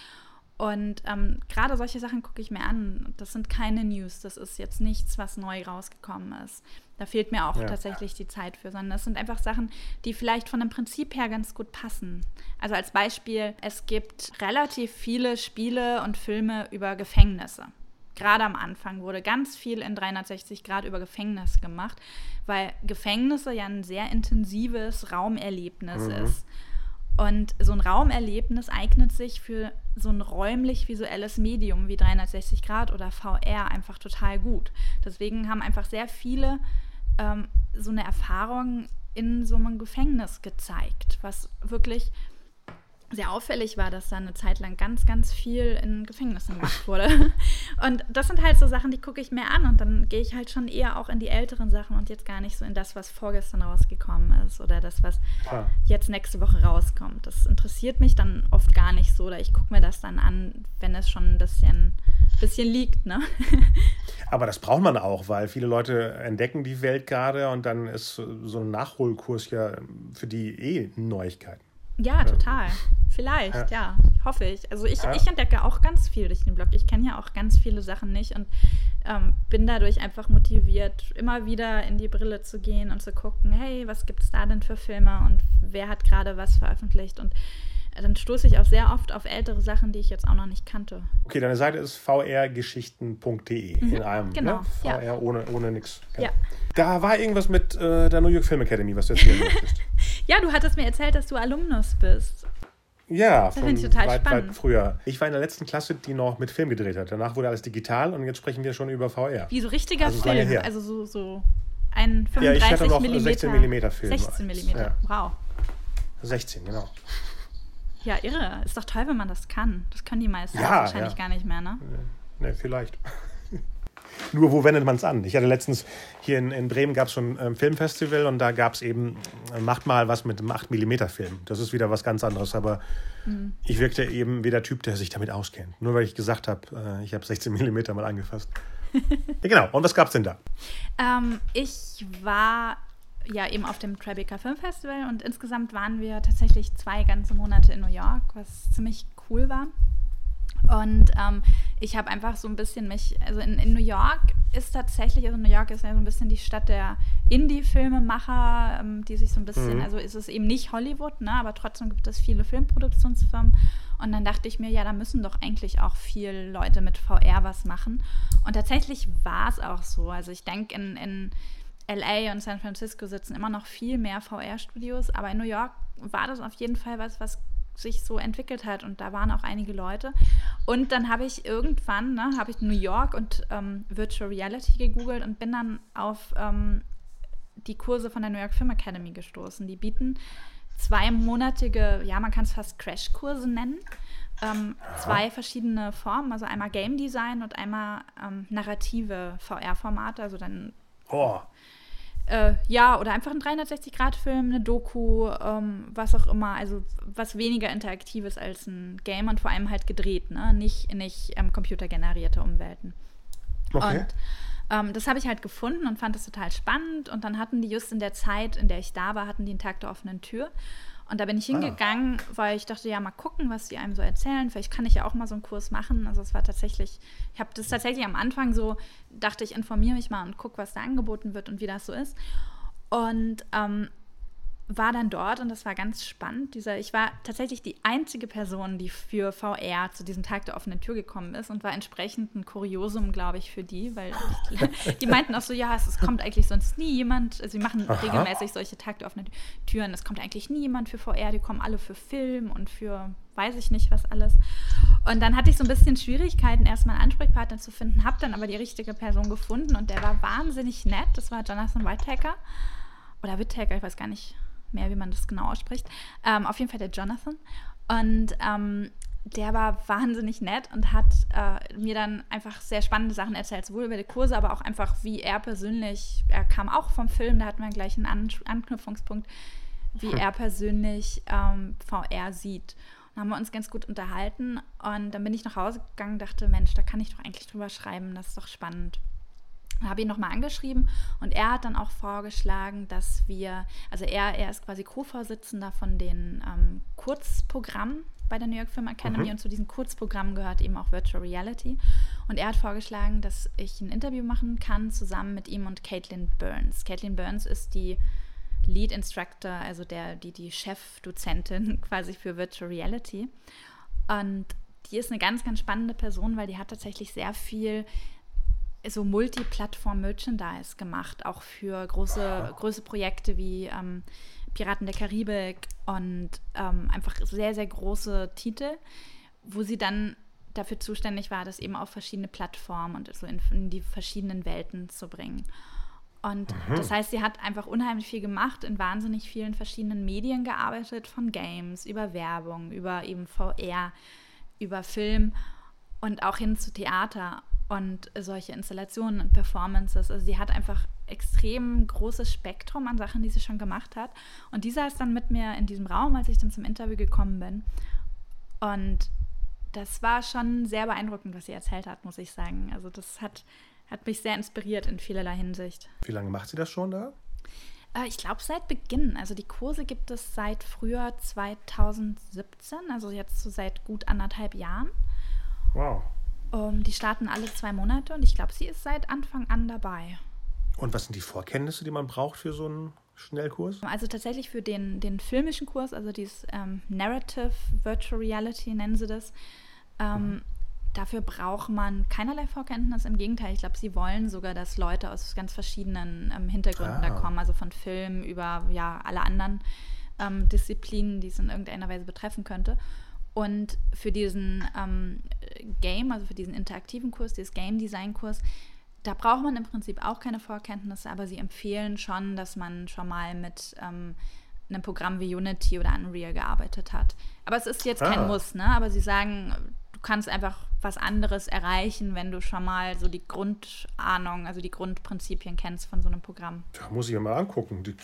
Und ähm, gerade solche Sachen gucke ich mir an. Das sind keine News, das ist jetzt nichts, was neu rausgekommen ist. Da fehlt mir auch ja. tatsächlich die Zeit für, sondern das sind einfach Sachen, die vielleicht von dem Prinzip her ganz gut passen. Also als Beispiel, es gibt relativ viele Spiele und Filme über Gefängnisse gerade am Anfang wurde ganz viel in 360 Grad über Gefängnis gemacht, weil Gefängnisse ja ein sehr intensives Raumerlebnis mhm. ist. Und so ein Raumerlebnis eignet sich für so ein räumlich-visuelles Medium wie 360 Grad oder VR einfach total gut. Deswegen haben einfach sehr viele ähm, so eine Erfahrung in so einem Gefängnis gezeigt, was wirklich sehr auffällig war, dass da eine Zeit lang ganz, ganz viel in Gefängnissen gemacht wurde. Und das sind halt so Sachen, die gucke ich mir an und dann gehe ich halt schon eher auch in die älteren Sachen und jetzt gar nicht so in das, was vorgestern rausgekommen ist oder das, was ah. jetzt nächste Woche rauskommt. Das interessiert mich dann oft gar nicht so oder ich gucke mir das dann an, wenn es schon ein bisschen, bisschen liegt. Ne? Aber das braucht man auch, weil viele Leute entdecken die Welt gerade und dann ist so ein Nachholkurs ja für die eh Neuigkeiten. Ja, total. Vielleicht, ja. ja, hoffe ich. Also ich, ja. ich entdecke auch ganz viel durch den Blog. Ich kenne ja auch ganz viele Sachen nicht und ähm, bin dadurch einfach motiviert, immer wieder in die Brille zu gehen und zu gucken, hey, was gibt es da denn für Filme und wer hat gerade was veröffentlicht und dann stoße ich auch sehr oft auf ältere Sachen, die ich jetzt auch noch nicht kannte. Okay, deine Seite ist vrgeschichten.de mhm, in einem. Ne? Genau. Ne? VR ja. ohne, ohne nix. Ja. ja. Da war irgendwas mit äh, der New York Film Academy, was du erzählen möchtest. Ja, du hattest mir erzählt, dass du Alumnus bist. Ja, das von ich total weit, spannend. weit früher. Ich war in der letzten Klasse, die noch mit Film gedreht hat. Danach wurde alles digital und jetzt sprechen wir schon über VR. Wie so richtiger also Film, also so, so ein 35 ja, ich hatte noch mm 16 mm Film. 16 mm, ja. wow. 16, genau. Ja, irre. Ist doch toll, wenn man das kann. Das können die meisten ja, wahrscheinlich ja. gar nicht mehr, ne? Ne, vielleicht. Nur wo wendet man es an? Ich hatte letztens hier in, in Bremen gab es schon ein ähm, Filmfestival und da gab es eben, äh, macht mal was mit einem 8mm Film. Das ist wieder was ganz anderes, aber mhm. ich wirkte eben wie der Typ, der sich damit auskennt. Nur weil ich gesagt habe, äh, ich habe 16 mm mal angefasst. ja, genau, und was gab es denn da? Ähm, ich war ja eben auf dem Tribeca Film Festival und insgesamt waren wir tatsächlich zwei ganze Monate in New York, was ziemlich cool war. Und ähm, ich habe einfach so ein bisschen mich, also in, in, New York ist tatsächlich, also New York ist ja so ein bisschen die Stadt der Indie-Filmemacher, ähm, die sich so ein bisschen, mhm. also ist es eben nicht Hollywood, ne, aber trotzdem gibt es viele Filmproduktionsfirmen. Und dann dachte ich mir, ja, da müssen doch eigentlich auch viele Leute mit VR was machen. Und tatsächlich war es auch so. Also ich denke, in, in LA und San Francisco sitzen immer noch viel mehr VR-Studios, aber in New York war das auf jeden Fall was, was sich so entwickelt hat und da waren auch einige Leute. Und dann habe ich irgendwann, ne, habe ich New York und ähm, Virtual Reality gegoogelt und bin dann auf ähm, die Kurse von der New York Film Academy gestoßen. Die bieten zweimonatige, ja, man kann es fast Crashkurse nennen. Ähm, zwei verschiedene Formen, also einmal Game Design und einmal ähm, narrative VR-Formate, also dann oh. Äh, ja, oder einfach ein 360-Grad-Film, eine Doku, ähm, was auch immer. Also was weniger interaktives als ein Game und vor allem halt gedreht, ne? Nicht, nicht ähm, computergenerierte Umwelten. Okay. Und ähm, das habe ich halt gefunden und fand das total spannend. Und dann hatten die just in der Zeit, in der ich da war, hatten die einen Tag der offenen Tür. Und da bin ich ah. hingegangen, ah. weil ich dachte, ja, mal gucken, was die einem so erzählen. Vielleicht kann ich ja auch mal so einen Kurs machen. Also es war tatsächlich, ich habe das tatsächlich am Anfang so, dachte ich, informiere mich mal und gucke, was da angeboten wird und wie das so ist. Und ähm, war dann dort und das war ganz spannend. Dieser, ich war tatsächlich die einzige Person, die für VR zu diesem Tag der offenen Tür gekommen ist und war entsprechend ein Kuriosum, glaube ich, für die, weil ich, die meinten auch so, ja, es, es, kommt eigentlich sonst nie jemand. Also sie machen Aha. regelmäßig solche Tag der offenen Türen. Es kommt eigentlich nie jemand für VR, die kommen alle für Film und für weiß ich nicht was alles. Und dann hatte ich so ein bisschen Schwierigkeiten, erstmal einen Ansprechpartner zu finden, habe dann aber die richtige Person gefunden und der war wahnsinnig nett. Das war Jonathan Whitehacker oder Whittaker, ich weiß gar nicht mehr, wie man das genau ausspricht. Ähm, auf jeden Fall der Jonathan. Und ähm, der war wahnsinnig nett und hat äh, mir dann einfach sehr spannende Sachen erzählt, sowohl über die Kurse, aber auch einfach, wie er persönlich, er kam auch vom Film, da hatten wir gleich einen An Anknüpfungspunkt, wie hm. er persönlich ähm, VR sieht. Und haben wir uns ganz gut unterhalten und dann bin ich nach Hause gegangen und dachte, Mensch, da kann ich doch eigentlich drüber schreiben, das ist doch spannend habe ihn nochmal angeschrieben und er hat dann auch vorgeschlagen, dass wir, also er, er ist quasi Co-Vorsitzender von den ähm, Kurzprogrammen bei der New York Film Academy mhm. und zu diesen Kurzprogrammen gehört eben auch Virtual Reality. Und er hat vorgeschlagen, dass ich ein Interview machen kann zusammen mit ihm und Caitlin Burns. Caitlin Burns ist die Lead Instructor, also der, die, die Chefdozentin quasi für Virtual Reality. Und die ist eine ganz, ganz spannende Person, weil die hat tatsächlich sehr viel so Multiplattform-Merchandise gemacht, auch für große, große Projekte wie ähm, Piraten der Karibik und ähm, einfach sehr, sehr große Titel, wo sie dann dafür zuständig war, das eben auf verschiedene Plattformen und so in, in die verschiedenen Welten zu bringen. Und mhm. das heißt, sie hat einfach unheimlich viel gemacht, in wahnsinnig vielen verschiedenen Medien gearbeitet, von Games über Werbung, über eben VR, über Film und auch hin zu Theater und solche Installationen und Performances. Also sie hat einfach extrem großes Spektrum an Sachen, die sie schon gemacht hat. Und dieser ist dann mit mir in diesem Raum, als ich dann zum Interview gekommen bin. Und das war schon sehr beeindruckend, was sie erzählt hat, muss ich sagen. Also das hat, hat mich sehr inspiriert in vielerlei Hinsicht. Wie lange macht sie das schon da? Äh, ich glaube seit Beginn. Also die Kurse gibt es seit Frühjahr 2017, also jetzt so seit gut anderthalb Jahren. Wow. Um, die starten alle zwei Monate und ich glaube, sie ist seit Anfang an dabei. Und was sind die Vorkenntnisse, die man braucht für so einen Schnellkurs? Also tatsächlich für den, den filmischen Kurs, also dieses ähm, Narrative Virtual Reality nennen sie das. Ähm, mhm. Dafür braucht man keinerlei Vorkenntnis. Im Gegenteil, ich glaube, sie wollen sogar, dass Leute aus ganz verschiedenen ähm, Hintergründen ah. da kommen, also von Film über ja alle anderen ähm, Disziplinen, die es in irgendeiner Weise betreffen könnte. Und für diesen ähm, Game, also für diesen interaktiven Kurs, dieses Game Design Kurs, da braucht man im Prinzip auch keine Vorkenntnisse, aber sie empfehlen schon, dass man schon mal mit ähm, einem Programm wie Unity oder Unreal gearbeitet hat. Aber es ist jetzt ah. kein Muss, ne? Aber sie sagen, du kannst einfach was anderes erreichen, wenn du schon mal so die Grundahnung, also die Grundprinzipien kennst von so einem Programm. Da muss ich mir mal angucken. Die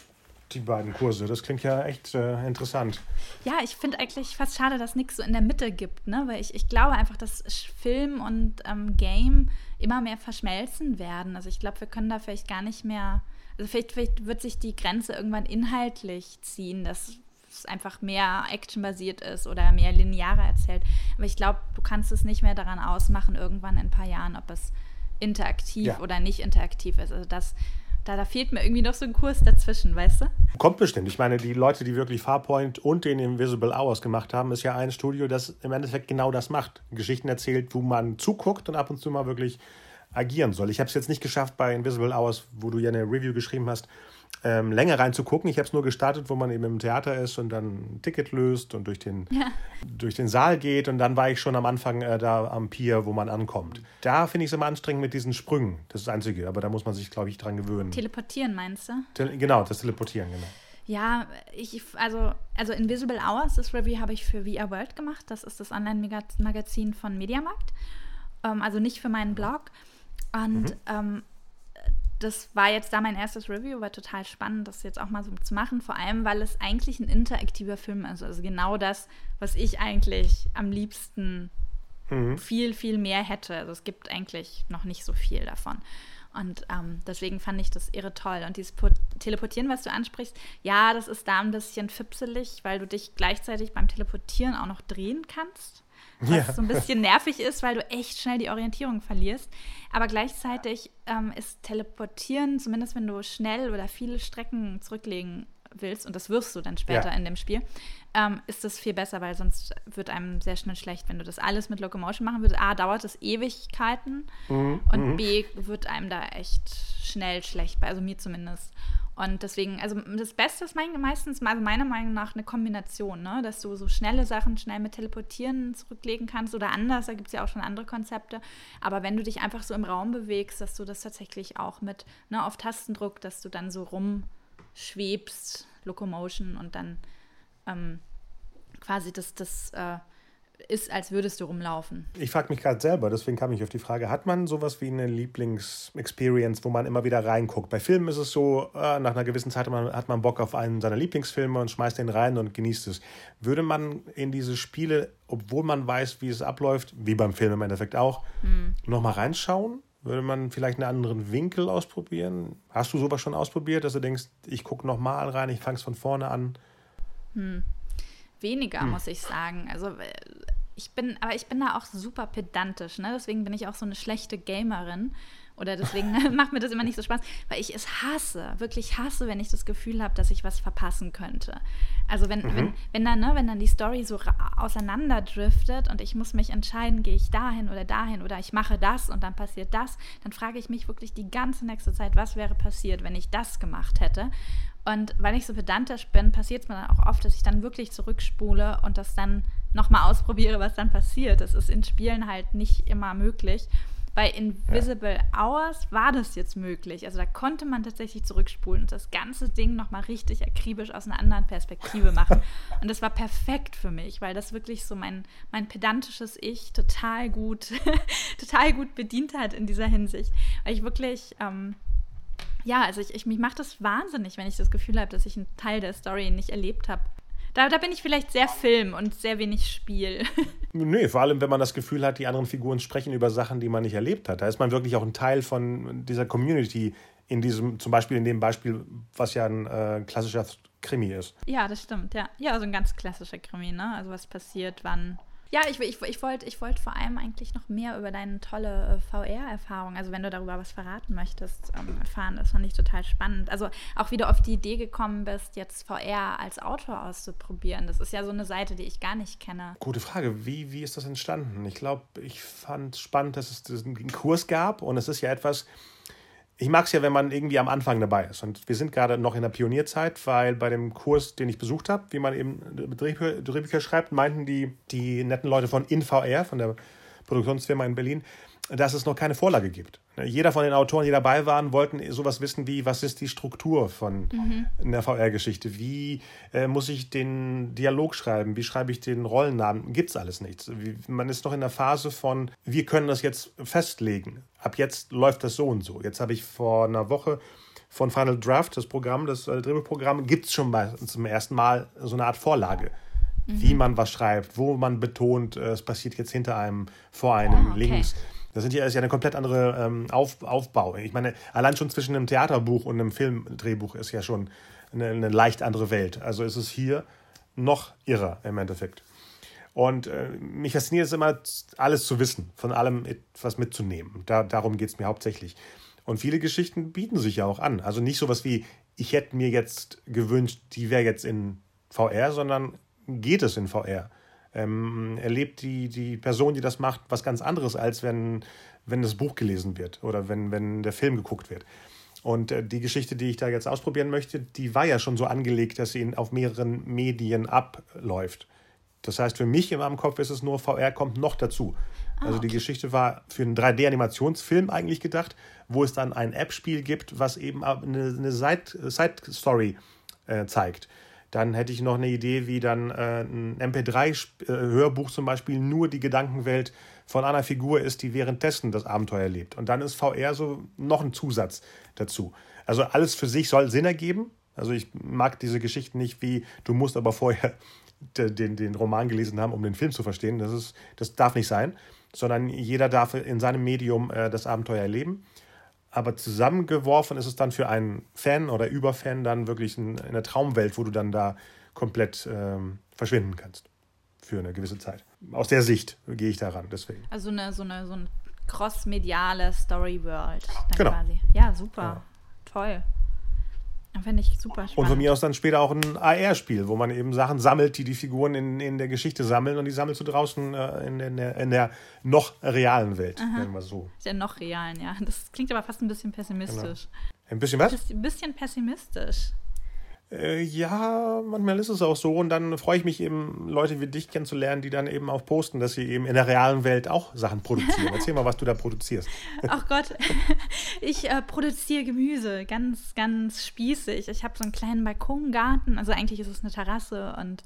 die beiden Kurse. Das klingt ja echt äh, interessant. Ja, ich finde eigentlich fast schade, dass nichts so in der Mitte gibt, ne? Weil ich, ich glaube einfach, dass Film und ähm, Game immer mehr verschmelzen werden. Also ich glaube, wir können da vielleicht gar nicht mehr. Also vielleicht, vielleicht wird sich die Grenze irgendwann inhaltlich ziehen, dass es einfach mehr actionbasiert ist oder mehr linearer erzählt. Aber ich glaube, du kannst es nicht mehr daran ausmachen, irgendwann in ein paar Jahren, ob es interaktiv ja. oder nicht interaktiv ist. Also das da, da fehlt mir irgendwie noch so ein Kurs dazwischen, weißt du? Kommt bestimmt. Ich meine, die Leute, die wirklich Farpoint und den Invisible Hours gemacht haben, ist ja ein Studio, das im Endeffekt genau das macht. Geschichten erzählt, wo man zuguckt und ab und zu mal wirklich agieren soll. Ich habe es jetzt nicht geschafft bei Invisible Hours, wo du ja eine Review geschrieben hast, ähm, länger reinzugucken. Ich habe es nur gestartet, wo man eben im Theater ist und dann ein Ticket löst und durch den, ja. durch den Saal geht. Und dann war ich schon am Anfang äh, da am Pier, wo man ankommt. Da finde ich es immer anstrengend mit diesen Sprüngen. Das ist das Einzige, aber da muss man sich, glaube ich, dran gewöhnen. Teleportieren meinst du? Te genau, das Teleportieren, genau. Ja, ich, also, also Invisible Hours, das Review habe ich für VR World gemacht. Das ist das Online-Magazin von Mediamarkt. Ähm, also nicht für meinen Blog. Und mhm. ähm, das war jetzt da mein erstes Review, war total spannend, das jetzt auch mal so zu machen, vor allem, weil es eigentlich ein interaktiver Film ist. Also genau das, was ich eigentlich am liebsten mhm. viel, viel mehr hätte. Also es gibt eigentlich noch nicht so viel davon. Und ähm, deswegen fand ich das irre toll. Und dieses Teleportieren, was du ansprichst, ja, das ist da ein bisschen fipselig, weil du dich gleichzeitig beim Teleportieren auch noch drehen kannst was ja. so ein bisschen nervig ist, weil du echt schnell die Orientierung verlierst. Aber gleichzeitig ähm, ist Teleportieren, zumindest wenn du schnell oder viele Strecken zurücklegen willst, und das wirst du dann später ja. in dem Spiel, ähm, ist das viel besser, weil sonst wird einem sehr schnell schlecht, wenn du das alles mit Locomotion machen würdest. A, dauert es Ewigkeiten mhm. und mhm. B, wird einem da echt schnell schlecht, also mir zumindest. Und deswegen, also das Beste ist meistens, also meiner Meinung nach, eine Kombination, ne? dass du so schnelle Sachen schnell mit Teleportieren zurücklegen kannst oder anders, da gibt es ja auch schon andere Konzepte. Aber wenn du dich einfach so im Raum bewegst, dass du das tatsächlich auch mit ne, auf Tastendruck, dass du dann so rumschwebst, Locomotion und dann ähm, quasi das, das äh, ist, als würdest du rumlaufen. Ich frage mich gerade selber, deswegen kam ich auf die Frage, hat man sowas wie eine Lieblingsexperience, wo man immer wieder reinguckt? Bei Filmen ist es so, äh, nach einer gewissen Zeit hat man, hat man Bock auf einen seiner Lieblingsfilme und schmeißt den rein und genießt es. Würde man in diese Spiele, obwohl man weiß, wie es abläuft, wie beim Film im Endeffekt auch, mhm. nochmal reinschauen? Würde man vielleicht einen anderen Winkel ausprobieren? Hast du sowas schon ausprobiert, dass du denkst, ich gucke nochmal rein, ich fange es von vorne an? Hm. Weniger, hm. muss ich sagen. Also äh, ich bin, aber ich bin da auch super pedantisch, ne? Deswegen bin ich auch so eine schlechte Gamerin. Oder deswegen macht mir das immer nicht so Spaß, weil ich es hasse, wirklich hasse, wenn ich das Gefühl habe, dass ich was verpassen könnte. Also wenn, mhm. wenn, wenn, dann, ne, wenn dann die Story so auseinanderdriftet und ich muss mich entscheiden, gehe ich dahin oder dahin oder ich mache das und dann passiert das, dann frage ich mich wirklich die ganze nächste Zeit, was wäre passiert, wenn ich das gemacht hätte. Und weil ich so pedantisch bin, passiert es mir dann auch oft, dass ich dann wirklich zurückspule und das dann nochmal ausprobiere, was dann passiert. Das ist in Spielen halt nicht immer möglich. Bei Invisible ja. Hours war das jetzt möglich. Also da konnte man tatsächlich zurückspulen und das ganze Ding nochmal richtig akribisch aus einer anderen Perspektive machen. und das war perfekt für mich, weil das wirklich so mein, mein pedantisches Ich total gut, total gut bedient hat in dieser Hinsicht. Weil ich wirklich ähm, ja, also ich, ich, mich macht das wahnsinnig, wenn ich das Gefühl habe, dass ich einen Teil der Story nicht erlebt habe. Da, da bin ich vielleicht sehr Film und sehr wenig Spiel. Nee, vor allem, wenn man das Gefühl hat, die anderen Figuren sprechen über Sachen, die man nicht erlebt hat. Da ist man wirklich auch ein Teil von dieser Community, in diesem, zum Beispiel in dem Beispiel, was ja ein äh, klassischer Krimi ist. Ja, das stimmt, ja. Ja, also ein ganz klassischer Krimi, ne? Also was passiert, wann, ja, ich, ich, ich wollte ich wollt vor allem eigentlich noch mehr über deine tolle äh, VR-Erfahrung, also wenn du darüber was verraten möchtest, ähm, erfahren. Das fand ich total spannend. Also auch wie du auf die Idee gekommen bist, jetzt VR als Autor auszuprobieren. Das ist ja so eine Seite, die ich gar nicht kenne. Gute Frage. Wie, wie ist das entstanden? Ich glaube, ich fand spannend, dass es einen Kurs gab und es ist ja etwas, ich mag es ja, wenn man irgendwie am Anfang dabei ist. Und wir sind gerade noch in der Pionierzeit, weil bei dem Kurs, den ich besucht habe, wie man eben Drehbücher, Drehbücher schreibt, meinten die, die netten Leute von InVR, von der Produktionsfirma in Berlin, dass es noch keine Vorlage gibt. Jeder von den Autoren, die dabei waren, wollten sowas wissen wie, was ist die Struktur von mhm. einer VR-Geschichte? Wie äh, muss ich den Dialog schreiben? Wie schreibe ich den Rollennamen? Gibt es alles nichts. Wie, man ist noch in der Phase von, wir können das jetzt festlegen. Ab jetzt läuft das so und so. Jetzt habe ich vor einer Woche von Final Draft, das Programm, das äh, Drehbuchprogramm, gibt es schon mal zum ersten Mal so eine Art Vorlage. Mhm. Wie man was schreibt, wo man betont, äh, es passiert jetzt hinter einem, vor einem, oh, okay. links das sind ja, ist ja eine komplett andere ähm, Auf, Aufbau. Ich meine, allein schon zwischen einem Theaterbuch und einem Filmdrehbuch ist ja schon eine, eine leicht andere Welt. Also ist es hier noch irrer im Endeffekt. Und äh, mich fasziniert es immer, alles zu wissen, von allem etwas mitzunehmen. Da, darum geht es mir hauptsächlich. Und viele Geschichten bieten sich ja auch an. Also nicht sowas wie, ich hätte mir jetzt gewünscht, die wäre jetzt in VR, sondern geht es in VR. Ähm, erlebt die, die Person, die das macht, was ganz anderes, als wenn, wenn das Buch gelesen wird oder wenn, wenn der Film geguckt wird. Und äh, die Geschichte, die ich da jetzt ausprobieren möchte, die war ja schon so angelegt, dass sie auf mehreren Medien abläuft. Das heißt, für mich in meinem Kopf ist es nur, VR kommt noch dazu. Ah, also die Geschichte war für einen 3D-Animationsfilm eigentlich gedacht, wo es dann ein App-Spiel gibt, was eben eine, eine Side-Story äh, zeigt. Dann hätte ich noch eine Idee, wie dann äh, ein MP3-Hörbuch zum Beispiel nur die Gedankenwelt von einer Figur ist, die währenddessen das Abenteuer erlebt. Und dann ist VR so noch ein Zusatz dazu. Also alles für sich soll Sinn ergeben. Also ich mag diese Geschichten nicht wie, du musst aber vorher den, den Roman gelesen haben, um den Film zu verstehen. Das, ist, das darf nicht sein, sondern jeder darf in seinem Medium äh, das Abenteuer erleben aber zusammengeworfen ist es dann für einen Fan oder Überfan dann wirklich ein, eine Traumwelt, wo du dann da komplett ähm, verschwinden kannst. Für eine gewisse Zeit. Aus der Sicht gehe ich daran, deswegen. Also eine, so eine, so eine cross-mediale Story-World. Genau. Quasi. Ja, super. Ja. Toll. Finde ich super spannend. Und von mir aus dann später auch ein AR-Spiel, wo man eben Sachen sammelt, die die Figuren in, in der Geschichte sammeln und die sammelst du draußen äh, in, in, der, in der noch realen Welt, Aha. nennen wir so. Der noch realen, ja. Das klingt aber fast ein bisschen pessimistisch. Genau. Ein bisschen was? Ein bisschen pessimistisch. Äh, ja, manchmal ist es auch so. Und dann freue ich mich eben, Leute wie dich kennenzulernen, die dann eben auch posten, dass sie eben in der realen Welt auch Sachen produzieren. Erzähl mal, was du da produzierst. Ach Gott, ich äh, produziere Gemüse, ganz, ganz spießig. Ich habe so einen kleinen Balkongarten, also eigentlich ist es eine Terrasse und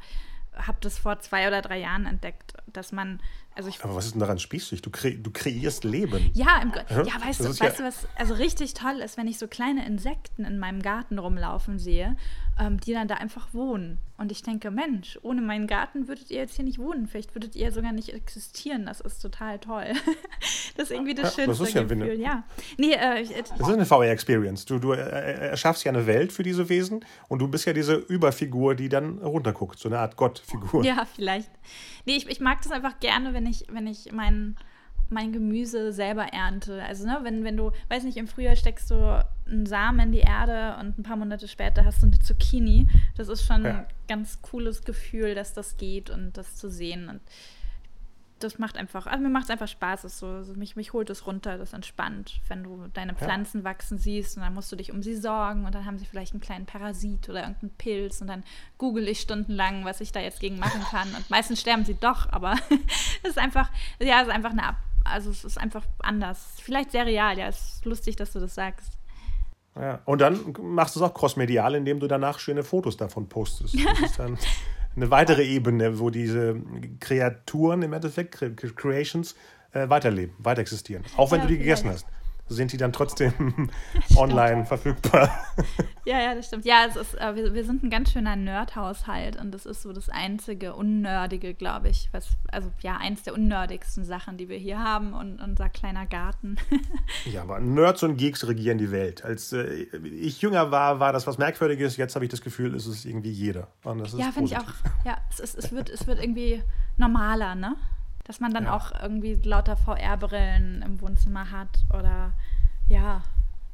habe das vor zwei oder drei Jahren entdeckt, dass man also Aber was ist denn daran spießig? Du, kre du kreierst Leben. Ja, im, ja, weißt, du, weißt ja du, was also richtig toll ist, wenn ich so kleine Insekten in meinem Garten rumlaufen sehe, ähm, die dann da einfach wohnen. Und ich denke, Mensch, ohne meinen Garten würdet ihr jetzt hier nicht wohnen. Vielleicht würdet ihr sogar nicht existieren. Das ist total toll. das ist irgendwie das ja, schönste das ist ja Gefühl. Eine, ja. Nee, äh, das ist eine VR-Experience. Du, du erschaffst ja eine Welt für diese Wesen und du bist ja diese Überfigur, die dann runterguckt. So eine Art Gottfigur. Ja, vielleicht. Nee, ich, ich mag das einfach gerne, wenn ich, wenn ich mein, mein Gemüse selber ernte. Also, ne, wenn, wenn du, weiß nicht, im Frühjahr steckst du einen Samen in die Erde und ein paar Monate später hast du eine Zucchini. Das ist schon ja. ein ganz cooles Gefühl, dass das geht und das zu sehen. Und das macht einfach, also mir macht es einfach Spaß. Es so, also mich, mich holt es runter, das entspannt, wenn du deine Pflanzen ja. wachsen siehst und dann musst du dich um sie sorgen und dann haben sie vielleicht einen kleinen Parasit oder irgendeinen Pilz und dann google ich stundenlang, was ich da jetzt gegen machen kann. Und meistens sterben sie doch, aber es ist einfach, ja, es ist einfach eine Ab also es ist einfach anders. Vielleicht sehr real, ja, es ist lustig, dass du das sagst. Ja, und dann machst du es auch crossmedial, indem du danach schöne Fotos davon postest. Eine weitere Ebene, wo diese Kreaturen im Endeffekt, Creations, äh, weiterleben, weiter existieren. Auch wenn ja, du die gegessen hast sind die dann trotzdem online verfügbar. Ja, ja, das stimmt. Ja, es ist, äh, wir, wir sind ein ganz schöner Nerd-Haushalt und das ist so das einzige Unnördige, glaube ich. Was, also ja, eins der unnördigsten Sachen, die wir hier haben und unser kleiner Garten. ja, aber Nerds und Geeks regieren die Welt. Als äh, ich jünger war, war das was Merkwürdiges. Jetzt habe ich das Gefühl, es ist irgendwie jeder. ja, finde ich auch. Ja, es, ist, es, wird, es wird irgendwie normaler, ne? Dass man dann ja. auch irgendwie lauter VR-Brillen im Wohnzimmer hat oder ja,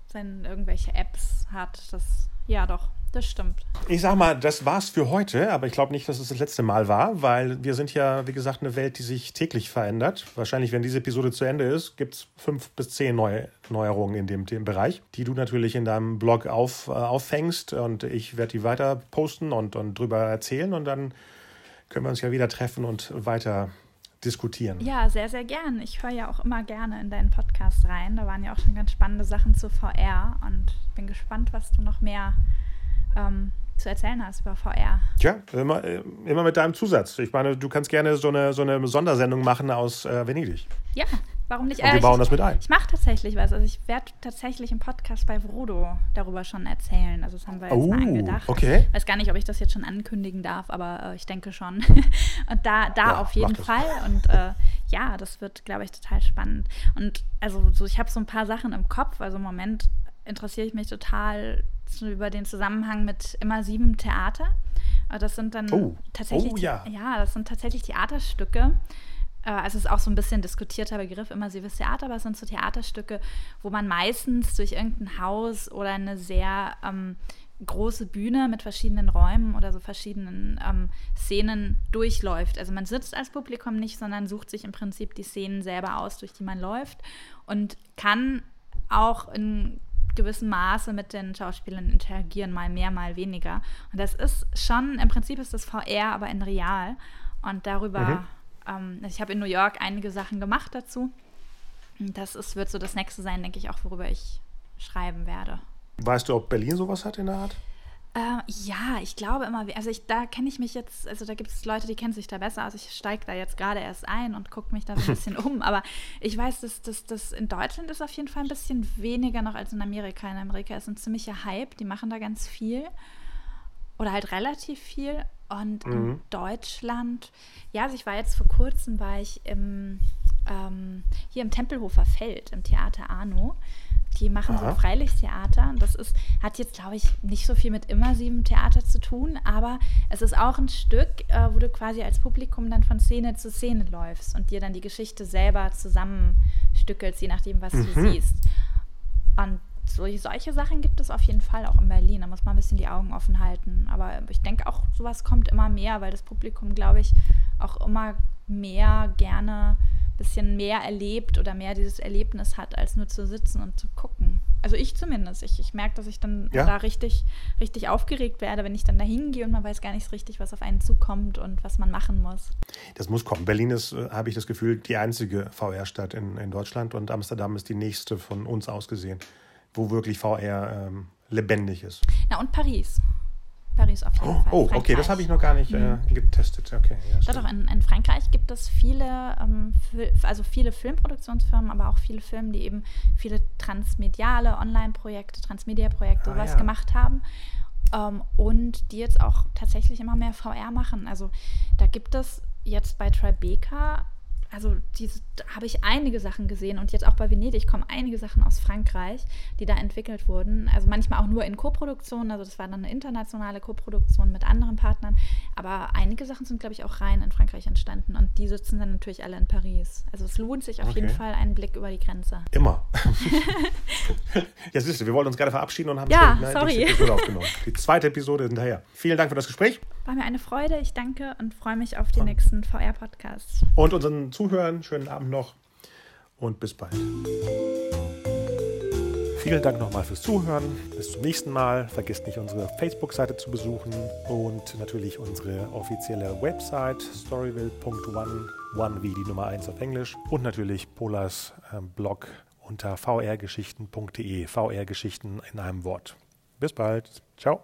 seine irgendwelche Apps hat. Das, ja doch, das stimmt. Ich sag mal, das war's für heute, aber ich glaube nicht, dass es das letzte Mal war, weil wir sind ja, wie gesagt, eine Welt, die sich täglich verändert. Wahrscheinlich, wenn diese Episode zu Ende ist, gibt es fünf bis zehn neue Neuerungen in dem, dem Bereich, die du natürlich in deinem Blog auf, äh, auffängst und ich werde die weiter posten und, und drüber erzählen und dann können wir uns ja wieder treffen und weiter diskutieren. Ja, sehr, sehr gern. Ich höre ja auch immer gerne in deinen Podcast rein. Da waren ja auch schon ganz spannende Sachen zu VR und bin gespannt, was du noch mehr ähm, zu erzählen hast über VR. Tja, immer, immer mit deinem Zusatz. Ich meine, du kannst gerne so eine, so eine Sondersendung machen aus äh, Venedig. Ja, Warum nicht? Und wir äh, bauen ich, das mit ein. Ich mache tatsächlich was. Also ich werde tatsächlich im Podcast bei Vrodo darüber schon erzählen. Also das haben wir jetzt oh, mal angedacht. Okay. Ich weiß gar nicht, ob ich das jetzt schon ankündigen darf, aber äh, ich denke schon. und da, da ja, auf jeden Fall. Und äh, ja, das wird, glaube ich, total spannend. Und also so, ich habe so ein paar Sachen im Kopf. Also im Moment interessiere ich mich total über den Zusammenhang mit immer sieben Theater. Das sind dann oh. tatsächlich, oh, ja. ja, das sind tatsächlich Theaterstücke äh, also es ist auch so ein bisschen diskutierter Begriff, immersives Theater, aber es sind so Theaterstücke, wo man meistens durch irgendein Haus oder eine sehr ähm, große Bühne mit verschiedenen Räumen oder so verschiedenen ähm, Szenen durchläuft. Also man sitzt als Publikum nicht, sondern sucht sich im Prinzip die Szenen selber aus, durch die man läuft und kann auch in gewissem Maße mit den Schauspielern interagieren, mal mehr, mal weniger. Und das ist schon, im Prinzip ist das VR, aber in real. Und darüber, mhm. Ähm, ich habe in New York einige Sachen gemacht dazu. Und das ist, wird so das nächste sein, denke ich, auch worüber ich schreiben werde. Weißt du, ob Berlin sowas hat in der Art? Äh, ja, ich glaube immer, also ich, da kenne ich mich jetzt, also da gibt es Leute, die kennen sich da besser. Also ich steige da jetzt gerade erst ein und gucke mich da so ein bisschen um. Aber ich weiß, dass das in Deutschland ist auf jeden Fall ein bisschen weniger noch als in Amerika. In Amerika ist ein ziemlicher Hype, die machen da ganz viel. Oder halt relativ viel. Und mhm. in Deutschland, ja, also ich war jetzt vor kurzem, war ich im, ähm, hier im Tempelhofer Feld, im Theater Arno. Die machen Aha. so Freilichttheater. Und das ist, hat jetzt, glaube ich, nicht so viel mit immersivem Theater zu tun, aber es ist auch ein Stück, äh, wo du quasi als Publikum dann von Szene zu Szene läufst und dir dann die Geschichte selber zusammenstückelst, je nachdem, was mhm. du siehst. Und solche, solche Sachen gibt es auf jeden Fall auch in Berlin. Da muss man ein bisschen die Augen offen halten. Aber ich denke auch, sowas kommt immer mehr, weil das Publikum, glaube ich, auch immer mehr gerne bisschen mehr erlebt oder mehr dieses Erlebnis hat, als nur zu sitzen und zu gucken. Also ich zumindest. Ich, ich merke, dass ich dann ja. da richtig, richtig aufgeregt werde, wenn ich dann da hingehe und man weiß gar nicht so richtig, was auf einen zukommt und was man machen muss. Das muss kommen. Berlin ist, äh, habe ich das Gefühl, die einzige VR-Stadt in, in Deutschland und Amsterdam ist die nächste von uns aus gesehen, wo wirklich VR ähm, lebendig ist. Na und Paris. Paris auf jeden oh, Fall. Oh, Frankreich. okay, das habe ich noch gar nicht äh, mhm. getestet. Okay, ja, doch, in, in, Frankreich gibt es viele, ähm, also viele Filmproduktionsfirmen, aber auch viele Firmen, die eben viele transmediale Online-Projekte, Transmedia-Projekte, ah, sowas ja. gemacht haben. Ähm, und die jetzt auch tatsächlich immer mehr VR machen. Also da gibt es jetzt bei Tribeca also da habe ich einige Sachen gesehen und jetzt auch bei Venedig kommen einige Sachen aus Frankreich, die da entwickelt wurden. Also manchmal auch nur in Koproduktion, also das war dann eine internationale Koproduktion mit anderen Partnern, aber einige Sachen sind, glaube ich, auch rein in Frankreich entstanden und die sitzen dann natürlich alle in Paris. Also es lohnt sich auf okay. jeden Fall einen Blick über die Grenze. Immer. ja, siehst du, wir wollten uns gerade verabschieden und haben ja, die sorry. Episode aufgenommen. Die zweite Episode hinterher. Vielen Dank für das Gespräch. War mir eine Freude. Ich danke und freue mich auf den nächsten VR-Podcast. Und unseren Zuhörern schönen Abend noch und bis bald. Vielen Dank nochmal fürs Zuhören. Bis zum nächsten Mal. Vergesst nicht, unsere Facebook-Seite zu besuchen und natürlich unsere offizielle Website storyville.one, one wie die Nummer 1 auf Englisch und natürlich Polas ähm, Blog unter vrgeschichten.de. VR-Geschichten in einem Wort. Bis bald. Ciao.